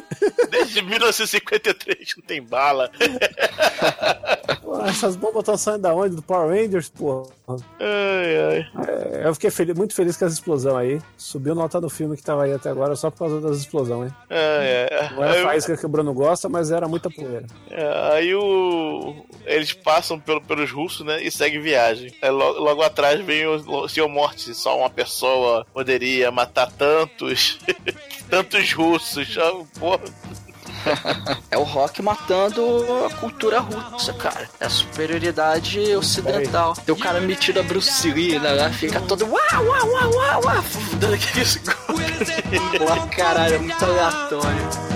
Desde 1953 não tem bala. Essas bombas estão saindo da onde? Do Power Rangers, pô. Ai, ai. É, eu fiquei feliz- muito feliz com essa explosão aí. Subiu nota do filme que tava aí até agora só por causa das explosões. hein? ai, ai. Não era Aí- faísca que o Bruno gosta, mas era muita poeira. É, aí o. Eles passam pelo- pelos russos, né? E seguem viagem. Aí logo, logo atrás vem o, Senhor Morte. Só uma pessoa poderia matar tantos. tantos russos. Porra. É o rock matando a cultura russa, cara. É a superioridade ocidental. Tem o cara metido a Bruce Lee, né? Lá fica todo uau, uau, uau, uau, uau, dando aqueles golpes. Caralho, é muito aleatório.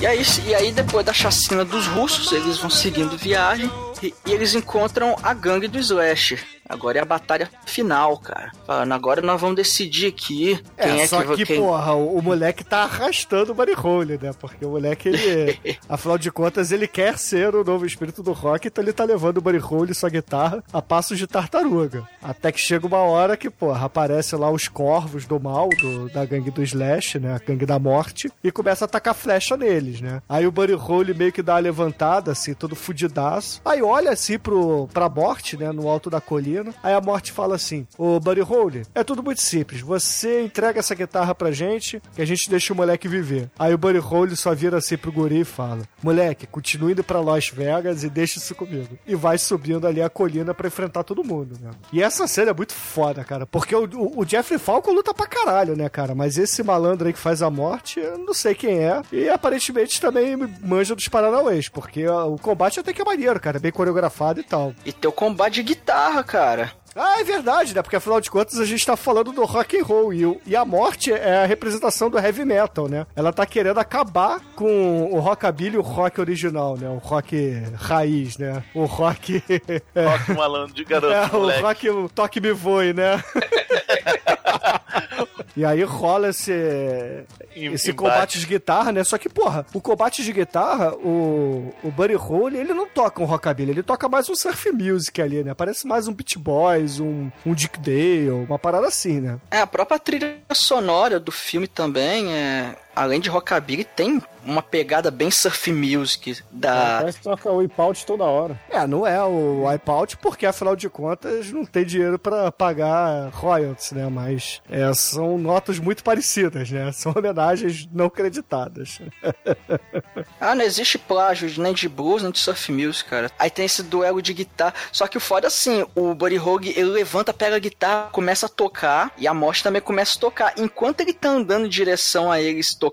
E aí, e aí, depois da chacina dos russos, eles vão seguindo viagem e, eles encontram a gangue do Slash. Agora é a batalha final, cara. Falando, agora nós vamos decidir aqui quem é, só que vai. que, quem... porra, o, o moleque tá arrastando o Buddy Holly, né? Porque o moleque, ele... afinal de contas, ele quer ser o novo espírito do rock, então ele tá levando o Buddy Holly e sua guitarra a passos de tartaruga. Até que chega uma hora que, porra, aparece lá os corvos do mal, do- da gangue do Slash, né? A gangue da morte, e começa a atacar flecha neles, né? Aí o Buddy Holly meio que dá uma levantada, assim, todo fudidaço. Aí olha assim pro, pra morte, né? No alto da colina. Aí a morte fala assim: Ô Buddy Holly, é tudo muito simples. Você entrega essa guitarra pra gente que a gente deixa o moleque viver. Aí o Buddy Holly só vira assim pro guri e fala: Moleque, continue indo pra Las Vegas e deixa isso comigo. E vai subindo ali a colina pra enfrentar todo mundo, né? E essa cena é muito foda, cara. Porque o, o, Jeffrey Falcon luta pra caralho, né, cara? Mas esse malandro aí que faz a morte, eu não sei quem é. E aparentemente também manja dos Paranauês. Porque o combate até que é maneiro, cara. Bem coreografado e tal. E tem o combate de guitarra, cara. Ah, é verdade, né? Porque afinal de contas a gente tá falando do rock and roll e, o- e a morte é a representação do heavy metal, né? Ela tá querendo acabar com o rockabilly e o rock original, né? O rock raiz, né? O rock... é, Rock malandro de garoto, é, o moleque. rock o toque me voe, né? E aí rola esse, esse embate. combate de guitarra, né? Só que, porra, o combate de guitarra, o, o Buddy Holly, ele não toca um rockabilly, ele toca mais um surf music ali, né? Parece mais um Beach Boys, um, um Dick Dale, uma parada assim, né? É, a própria trilha sonora do filme também, é, além de rockabilly, tem uma pegada bem surf music da... Parece que toca o Whip Out toda hora. É, não é o Wipeout, porque afinal de contas não tem dinheiro pra pagar royalties, né? Mas é, são notas muito parecidas, né? São homenagens não creditadas. Ah, não existe plágio nem de blues, nem de surf music, cara. Aí tem esse duelo de guitarra. Só que o foda assim, o Buddy Hogue, ele levanta, pega a guitarra, começa a tocar, e a morte também começa a tocar. Enquanto ele tá andando em direção a eles tocando,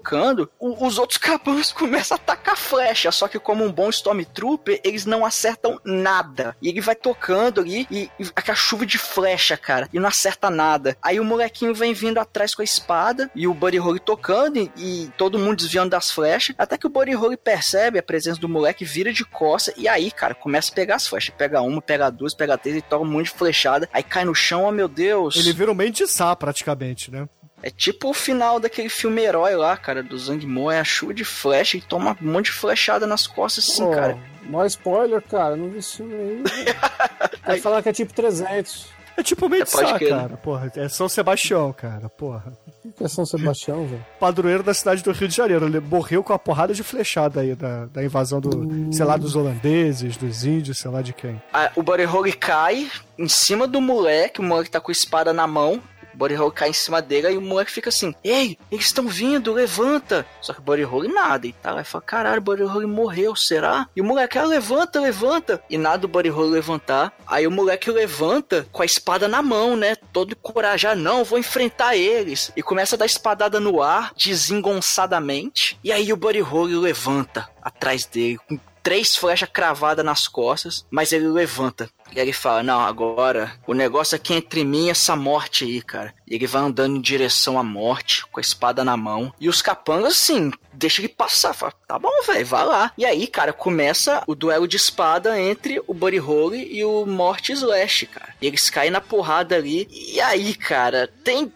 o- os outros capangas começam a atacar flecha. Só que como um bom Stormtrooper, eles não acertam nada. E ele vai tocando ali, e, e aquela chuva de flecha, cara, e não acerta nada. Aí o molequinho vem vindo atrás com a espada, e o Buddy Holly tocando, e, e todo mundo desviando das flechas, até que o Buddy Holly percebe a presença do moleque, vira de costa, e aí, cara, começa a pegar as flechas. Pega uma, pega duas, pega três, e toma um monte de flechada, aí cai no chão, oh meu Deus. Ele vira um Mendissá, praticamente, né? É tipo o final daquele filme herói lá, cara, do Zang Mo, é a chuva de flecha e toma um monte de flechada nas costas, assim, Pô, cara. Mó spoiler, cara. Não vi filme aí. Vai falar que é tipo 300. É tipo Mendissá, pode crer, cara. Porra, é São Sebastião, cara. Porra. O que é São Sebastião, velho? Padroeiro da cidade do Rio de Janeiro. Ele morreu com a porrada de flechada aí da, da invasão do, sei lá, dos holandeses, dos índios, sei lá de quem. Ah, o Buddy Holly cai em cima do moleque, o moleque tá com a espada na mão. O Buddy Holly cai em cima dele e o moleque fica assim: Ei, eles estão vindo, levanta! Só que o Buddy Holly nada. E lá e fala: Caralho, o Buddy Holly morreu, será? E o moleque, ah, levanta, levanta! E nada do Buddy Holly levantar. Aí o moleque levanta com a espada na mão, né? Todo corajado, não, vou enfrentar eles. E começa a dar espadada no ar, desengonçadamente. E aí o Buddy Holly levanta atrás dele, com três flechas cravadas nas costas, mas ele levanta. E ele fala: Não, agora o negócio aqui é entre mim e essa morte aí, cara. E ele vai andando em direção à morte, com a espada na mão. E os capangas, assim, deixa ele passar. Fala, tá bom, velho, vai lá. E aí, cara, começa o duelo de espada entre o Buddy Holly e o Morte Slash, cara. E eles caem na porrada ali. E aí, cara, tem.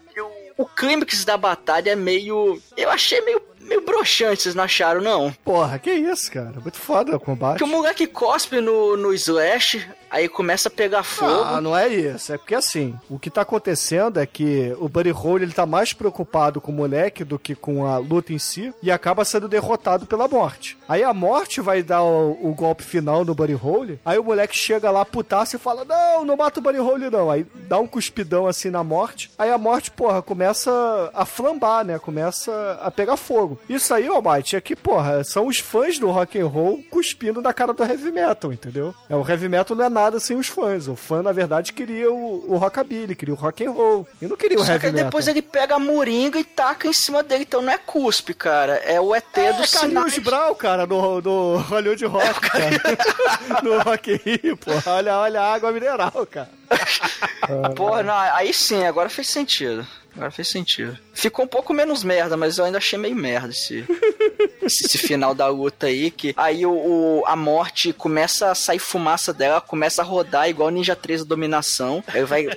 O clímax da batalha é meio. Eu achei meio, meio broxante, vocês não acharam, não? Porra, que isso, cara? Muito foda o combate. Que o moleque cospe no, no Slash, aí começa a pegar fogo. Ah, não é isso. É porque assim, o que tá acontecendo é que o Buddy Holly ele tá mais preocupado com o moleque do que com a luta em si e acaba sendo derrotado pela morte. Aí a morte vai dar o, o golpe final no Buddy Holly. Aí o moleque chega lá putaço e fala: Não, não mata o Buddy Holly, não. Aí dá um cuspidão assim na morte. Aí a morte, porra, começa a flambar, né? Começa a pegar fogo. Isso aí, Almighty, é que, porra, são os fãs do rock and roll cuspindo na cara do heavy metal, entendeu? É, o heavy metal não é nada sem os fãs. O fã, na verdade, queria o, o rockabilly, queria o rock and roll. E não queria o Só heavy que metal. depois ele pega a moringa e taca em cima dele. Então não é cuspe, cara. É o ET É, do é Carlinhos. Brown, cara, no, no Hollywood Rock, cara. no Rock Rio, pô. Olha, olha a água mineral, cara. Porra, não, aí sim, agora fez sentido. Agora fez sentido. Ficou um pouco menos merda, mas eu ainda achei meio merda esse, esse, esse final da luta aí. Que aí o, o- a morte começa a sair fumaça dela, começa a rodar igual Ninja 3 da dominação. Aí vai.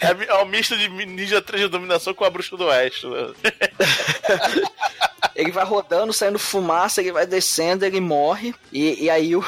É, é o misto de Ninja 3 de dominação com a bruxa do oeste. né? Ele vai rodando, saindo fumaça, ele vai descendo, ele morre. E, e aí o-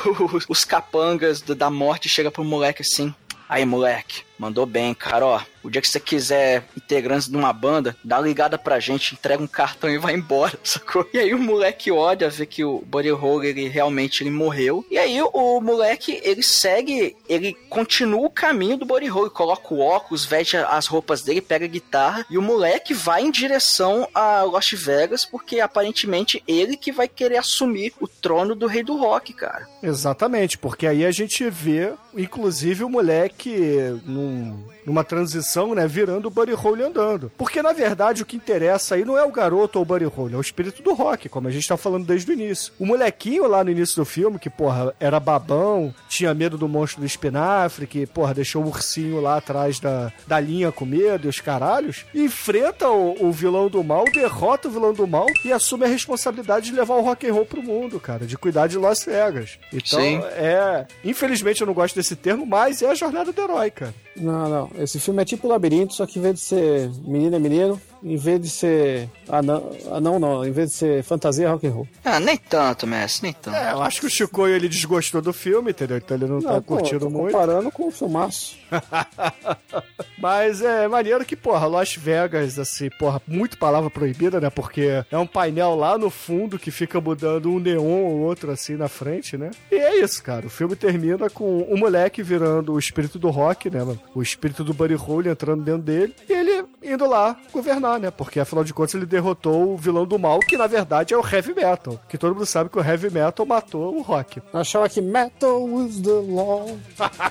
os capangas da morte chegam pro moleque assim. Aí, moleque, mandou bem, cara, ó. O dia que você quiser integrantes de uma banda, dá ligada pra gente, entrega um cartão e vai embora, sacou? E aí o moleque olha, vê que o Buddy Holly, ele realmente ele morreu. E aí o, moleque, ele segue, ele continua o caminho do Buddy Holly, coloca o óculos, veste as roupas dele, pega a guitarra, e o moleque vai em direção a Las Vegas, porque aparentemente ele que vai querer assumir o trono do rei do rock, cara. Exatamente, porque aí a gente vê, inclusive, o moleque num num, numa transição, né, virando o Buddy Holly andando. Porque, na verdade, o que interessa aí não é o garoto ou o Buddy Holly, é o espírito do rock, como a gente tá falando desde o início. O molequinho lá no início do filme, que, porra, era babão, tinha medo do monstro do espinafre, que, porra, deixou o ursinho lá atrás da, da linha com medo e os caralhos, enfrenta o, o vilão do mal, derrota o vilão do mal e assume a responsabilidade de levar o rock and roll pro mundo, cara, de cuidar de Las Vegas. Então, Sim. é... Infelizmente eu não gosto desse termo, mas é a jornada do herói, cara. Não, não. Esse filme é tipo labirinto, só que em vez de ser menino é menino, em vez de ser anão, anão não, em vez de ser fantasia rock and roll. Ah, nem tanto, Messi, nem tanto. É, eu acho que o Chicoio ele desgostou do filme, entendeu? Então ele não, tá Não, pô, curtindo tô muito. comparando com o filmaço. Mas é maneiro que, porra, Las Vegas, assim, porra, muito palavra proibida, né? Porque é um painel lá no fundo que fica mudando um neon ou outro assim na frente, né? E é isso, cara. O filme termina com o moleque virando o espírito do rock, né, mano? O espírito do Buddy Holly entrando dentro dele e ele indo lá governar, né? Porque afinal de contas ele derrotou o vilão do mal, que na verdade é o heavy metal. Que todo mundo sabe que o heavy metal matou o rock. Achava que metal is the law.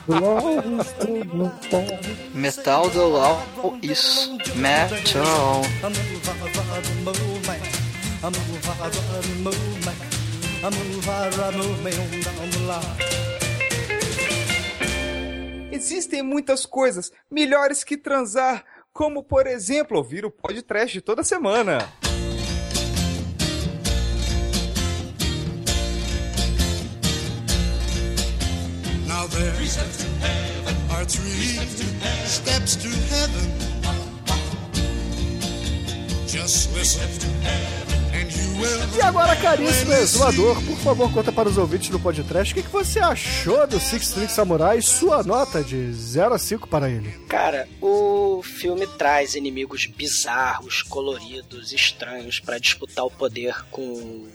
The law is the law. Metal do LOL, isso. Metal. Existem muitas coisas melhores que transar, como por exemplo ouvir o podcast toda semana. Now there are three steps to heaven. E agora, caríssimo exumador, por favor, conta para os ouvintes do podcast o que, que você achou do Six String Samurai, sua nota de 0 a 5 para ele. Cara, o filme traz inimigos bizarros, coloridos, estranhos pra disputar o poder com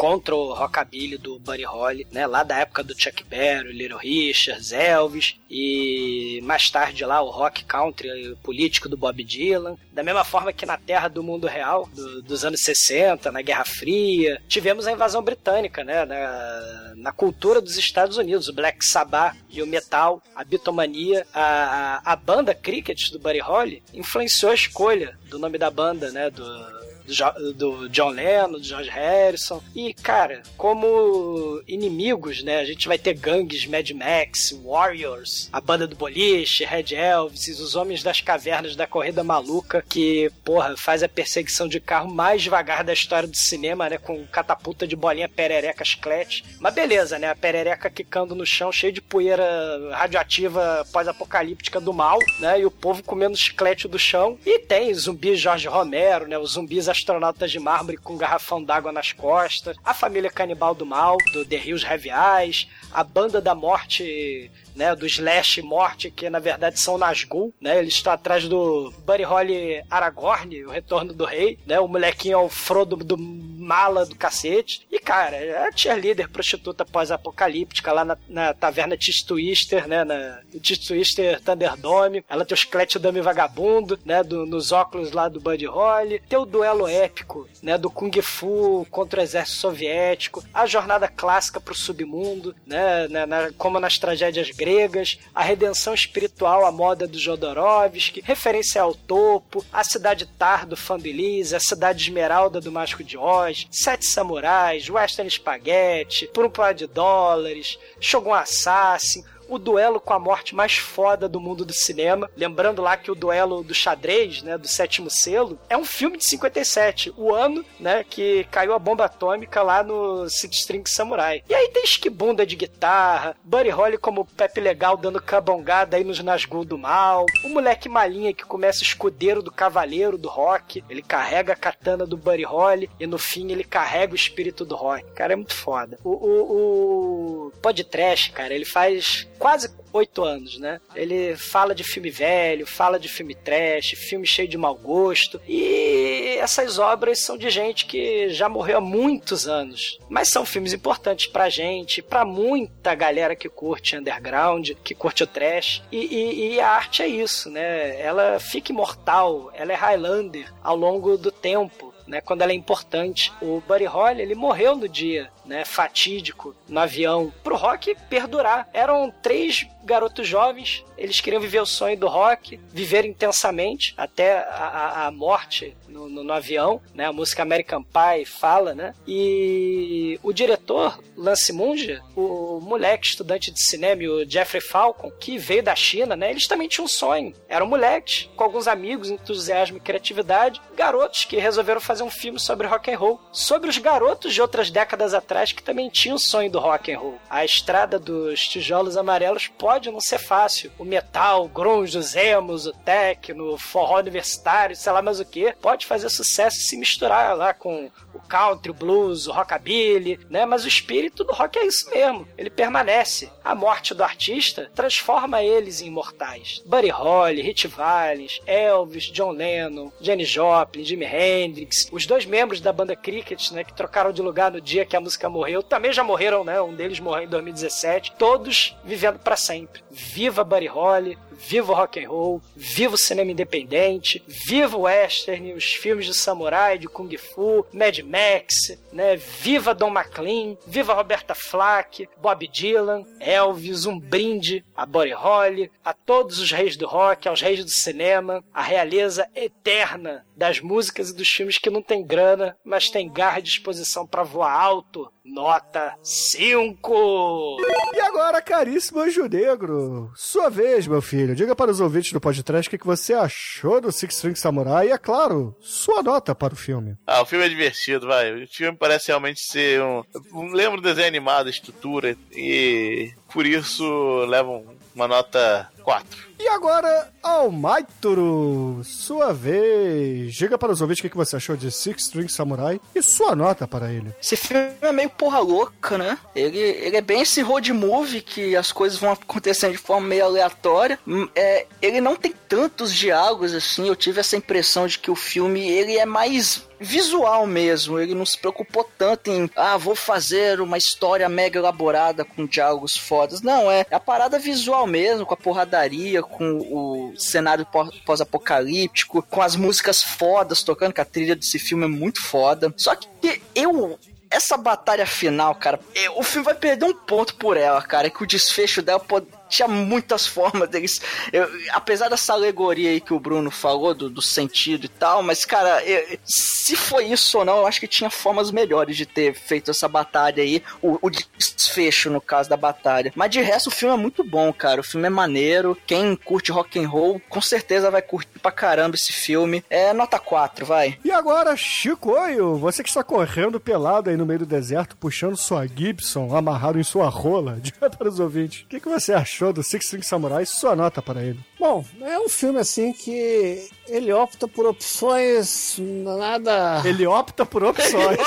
contra o rockabilly do Buddy Holly, né, lá da época do Chuck Berry, Little Richards, Elvis e mais tarde lá o rock country político do Bob Dylan, da mesma forma que na Terra do Mundo Real do- dos anos 60, na Guerra Fria, tivemos a invasão britânica, né, na, na cultura dos Estados Unidos, o Black Sabbath e o metal, a bitomania, a, a, a banda Cricket do Buddy Holly influenciou a escolha do nome da banda, né, do do, do John Lennon, do George Harrison. E, cara, como inimigos, né? A gente vai ter gangues Mad Max, Warriors, a banda do boliche, Red Elvis, os homens das cavernas da corrida maluca, que, porra, faz a perseguição de carro mais devagar da história do cinema, né? Com catapulta de bolinha perereca chiclete. Mas beleza, né? A perereca quicando no chão, cheio de poeira radioativa pós-apocalíptica do mal, né? E o povo comendo chiclete do chão. E tem zumbi Jorge Romero, né? Os zumbis astronautas de mármore com um garrafão d'água nas costas. A família canibal do mal, do The Heavy Eyes. A banda da morte né, do Slash Morte, que na verdade são Nazgûl, né? Ele está atrás do Buddy Holly Aragorn, o retorno do rei, né? O molequinho é o Frodo do mala do cacete. E, cara, é a cheerleader prostituta pós-apocalíptica lá na, na taverna Tis Twister, né? Na Tis Twister Thunderdome. Ela tem o esqueleto dummy vagabundo, né? Do, nos óculos lá do Buddy Holly. Tem o duelo épico, né? Do Kung Fu contra o exército soviético. A jornada clássica pro submundo, né? na- na- como nas tragédias gregas. A redenção espiritual à moda do Jodorowsky. Referência ao topo. A cidade Tar do Fandelise. A cidade Esmeralda do Mágico de Oz. Sete Samurais. Western Spaghetti. Por um par de dólares. Shogun Assassin o duelo com a morte mais foda do mundo do cinema. Lembrando lá que o duelo do xadrez, né, do sétimo selo, é um filme de 57, o ano, né, que caiu a bomba atômica lá no Six String Samurai. E aí tem esquibunda de guitarra, Buddy Holly como Pepe Legal dando cabongada aí nos Nazgûl do mal, o moleque malinha que começa escudeiro do cavaleiro do rock, ele carrega a katana do Buddy Holly e no fim ele carrega o espírito do rock. Cara, é muito foda. O, o, o podcast, cara, ele faz quase oito anos, né? Ele fala de filme velho, fala de filme trash, filme cheio de mau gosto. E essas obras são de gente que já morreu há muitos anos. Mas são filmes importantes pra gente, pra muita galera que curte underground, que curte o trash. E, e- e a arte é isso, né? Ela fica imortal, ela é Highlander ao longo do tempo né, quando ela é importante. O Buddy Holly, ele morreu no dia né, fatídico no avião pro rock perdurar. Eram três garotos jovens, eles queriam viver o sonho do rock, viver intensamente até a, a- morte no, no- no avião, né? A música American Pie fala, né? E o diretor, Lance Munge, o moleque estudante de cinema, o Jeffrey Falcon, que veio da China, né? Eles também tinham um sonho. Eram moleques, com alguns amigos, entusiasmo e criatividade, garotos que resolveram fazer um filme sobre rock and roll, sobre os garotos de outras décadas atrás que também tinham o sonho do rock and roll. A estrada dos tijolos amarelos pode não ser fácil. O metal, o grunge, os emos, o techno, o forró universitário, sei lá mais o que, pode fazer sucesso se misturar lá com country, o blues, o rockabilly, né? Mas o espírito do rock é isso mesmo. Ele permanece. A morte do artista transforma eles em imortais. Buddy Holly, Hit Valens, Elvis, John Lennon, Jenny Joplin, Jimi Hendrix, os dois membros da banda Cricket, né, que trocaram de lugar no dia que a música morreu, também já morreram, né? Um deles morreu em 2017. Todos vivendo pra sempre. Viva Buddy Holly, viva o rock and roll, viva o cinema independente, viva o western, os filmes de samurai, de kung fu, Mad Max, né? Viva Don McLean, viva Roberta Flack, Bob Dylan, Elvis, um brinde a Buddy Holly, a todos os reis do rock, aos reis do cinema, a realeza eterna das músicas e dos filmes que não tem grana, mas tem garra e disposição pra voar alto. Nota 5! E agora, caríssimo Anjo Negro, sua vez, meu filho. Diga para os ouvintes do podcast o que você achou do Six String Samurai e, é claro, sua nota para o filme. Ah, o filme é divertido, vai. O filme parece realmente ser um. um- Lembra desenho animado, a estrutura, e por isso levam uma nota 4. E agora, Almaituru, sua vez. Diga para os ouvintes o que você achou de Six String Samurai e sua nota para ele. Esse filme é meio porra louca, né? Ele, ele é bem esse road movie que as coisas vão acontecendo de forma meio aleatória. Hum, É, ele não tem tantos diálogos assim. Eu tive essa impressão de que o filme ele é mais visual mesmo. Ele não se preocupou tanto em ah, vou fazer uma história mega elaborada com diálogos fodas. Não, é a parada visual mesmo, com a porradaria, com o cenário pós- pós-apocalíptico, com as músicas fodas tocando, que a trilha desse filme é muito foda. Só que eu essa batalha final, cara, é, o filme vai perder um ponto por ela, cara. Que o desfecho dela pode, tinha muitas formas deles. eu- apesar dessa alegoria aí que o Bruno falou, do, do sentido e tal, mas, cara, eu- se foi isso ou não, eu acho que tinha formas melhores de ter feito essa batalha aí. O, o desfecho, no caso da batalha. Mas de resto, o filme é muito bom, cara. O filme é maneiro. Quem curte rock and roll, com certeza vai curtir pra caramba esse filme. É nota 4, vai. E agora, Chicoio, você que está correndo pelado aí no meio do deserto, puxando sua Gibson amarrado em sua rola, diga para os ouvintes, o que, que você achou do Six String Samurai sua nota para ele? Bom, é um filme assim que ele opta por opções nada. Ele opta por opções.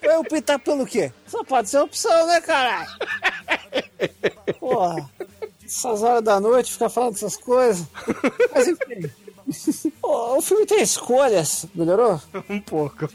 Vai optar pelo quê? Só pode ser opção, né, caralho? Porra, essas horas da noite ficar falando essas coisas. Mas enfim. O filme tem escolhas, melhorou? um pouco.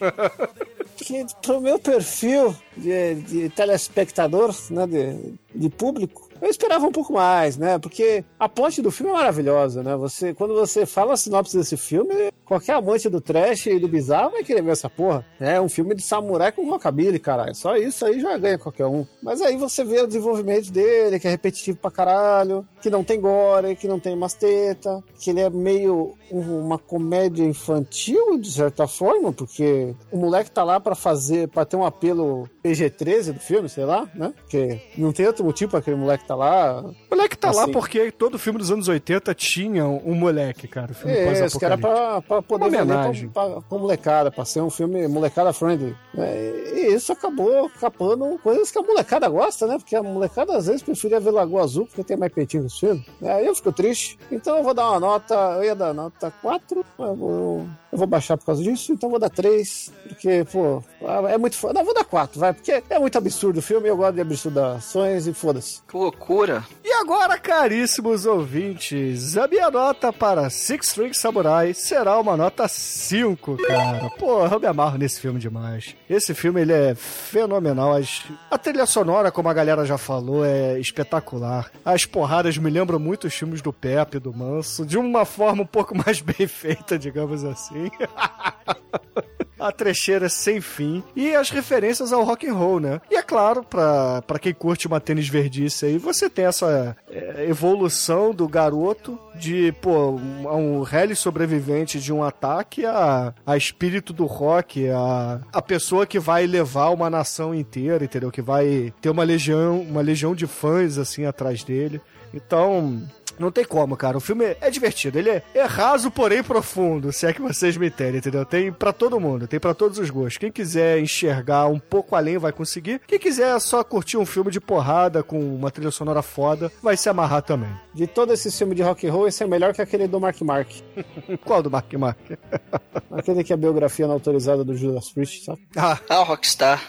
Que pro meu perfil de, de telespectador, né, de, de público, eu esperava um pouco mais, né? Porque a ponte do filme é maravilhosa, né? Você, quando você fala a sinopse desse filme, qualquer amante do trash e do bizarro vai querer ver essa porra. É um filme de samurai com rockabilly, caralho. Só isso aí já ganha qualquer um. Mas aí você vê o desenvolvimento dele, que é repetitivo pra caralho, que não tem gore, que não tem masteta, que ele é meio um- uma comédia infantil, de certa forma, porque o moleque tá lá pra fazer, pra ter um apelo PG-13 do filme, sei lá, né? Porque não tem outro motivo pra aquele moleque tá lá. O moleque tá lá Assim. porque todo filme dos anos 80 tinha um moleque, cara. Filme É, esse cara pós-apocalíptico. pra, pra poder Uma vender homenagem. pra, pra, pra molecada, pra ser um filme molecada friendly. É, e isso acabou capando coisas que a molecada gosta, né? Porque a molecada às vezes preferia ver Lagoa Azul porque tem mais peitinho nos filmes. É, Aí eu fico triste. Então eu vou dar uma nota, eu ia dar nota 4, eu vou, eu vou baixar por causa disso, então eu vou dar 3, porque, pô, é muito foda. Não, eu vou dar 4, vai, porque é muito absurdo o filme, eu gosto de absurdações e foda-se. Que loucura. E agora, caríssimos ouvintes, a minha nota para Six String Samurai será uma nota 5, cara. Porra, eu me amarro nesse filme demais. Esse filme, ele é fenomenal. As- A trilha sonora, como a galera já falou, é espetacular. As porradas me lembram muito os filmes do Pepe, do Manso, de uma forma um pouco mais bem feita, digamos assim. A trecheira sem fim e as referências ao rock and roll, né? E é claro, pra, quem curte uma tênis verdice aí, você tem essa é, evolução do garoto de, pô, um, um rally sobrevivente de um ataque a, a espírito do rock, a, a pessoa que vai levar uma nação inteira, entendeu? Que vai ter uma legião, uma legião de fãs, assim, atrás dele. Então, não tem como, cara. O filme é divertido. Ele é, é raso, porém profundo, se é que vocês me entendem, entendeu? Tem pra todo mundo, tem pra todos os gostos. Quem quiser enxergar um pouco além vai conseguir. Quem quiser só curtir um filme de porrada com uma trilha sonora foda, vai se amarrar também. De todo esse filme de rock and roll, esse é melhor que aquele do Mark Mark. Qual do Mark Mark? Aquele que é a biografia não autorizada do Judas Priest, sabe? Ah, Ah, o Rockstar.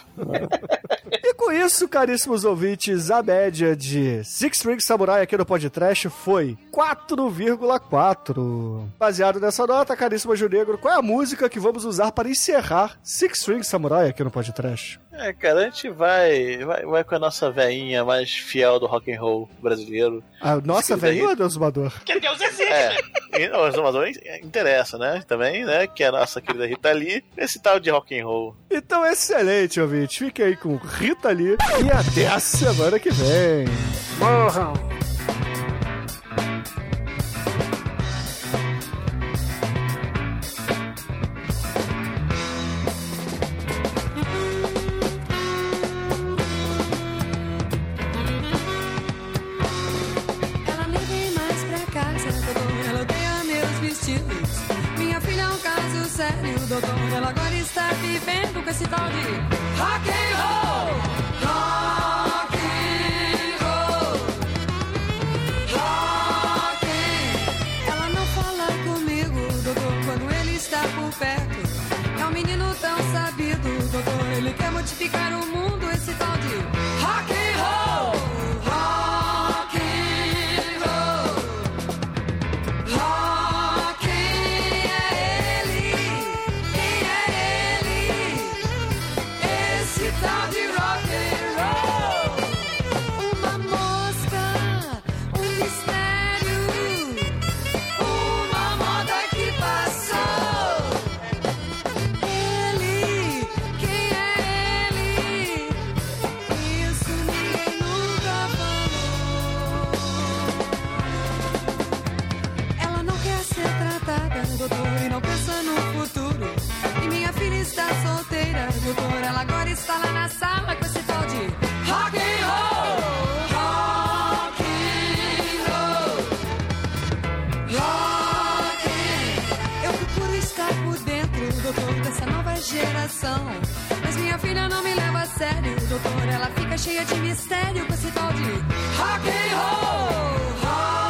E com isso, caríssimos ouvintes, a média de Six String Samurai aqui no podcast foi 4,4. Baseado nessa nota, caríssimo Gil Negro, qual é a música que vamos usar para encerrar Six String Samurai aqui no podcast? É, cara, a gente vai, vai, vai com a nossa veinha mais fiel do rock and roll brasileiro. A nossa aí. velhinha, Deus Zumador? Que Deus existe! É, e o exumador interessa, né? Também, né? Que é a nossa querida Rita Lee, esse tal de rock and roll. Então, excelente, ouvinte. Fique aí com Rita Lee e até a semana que vem. Morram! Ela nem vem mais pra casa, doutor. Ela odeia meus vestidos. Minha filha é um caso sério, doutor. Ela agora está vivendo com esse tal de rock geração. Mas minha filha não me leva a sério, doutor. Ela fica cheia de mistério com esse tal de rock and roll.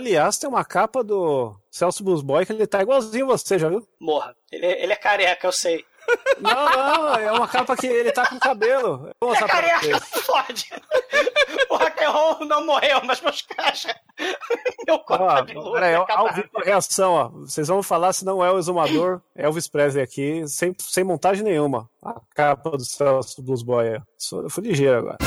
Aliás, tem uma capa do Celso Blues Boy que ele tá igualzinho você, já viu? Morra. Ele, ele é careca, eu sei. Não, não, é uma capa que ele tá com cabelo. Eu Ele é careca, fode. O roll não morreu, mas meus caixas. Meu corpo Ó, cabeludo. peraí, ao vivo a reação, ó. Vocês vão falar se não é o exumador Elvis Presley aqui, sem, sem montagem nenhuma. A capa do Celso Blues Boy. é. Eu fui ligeiro agora.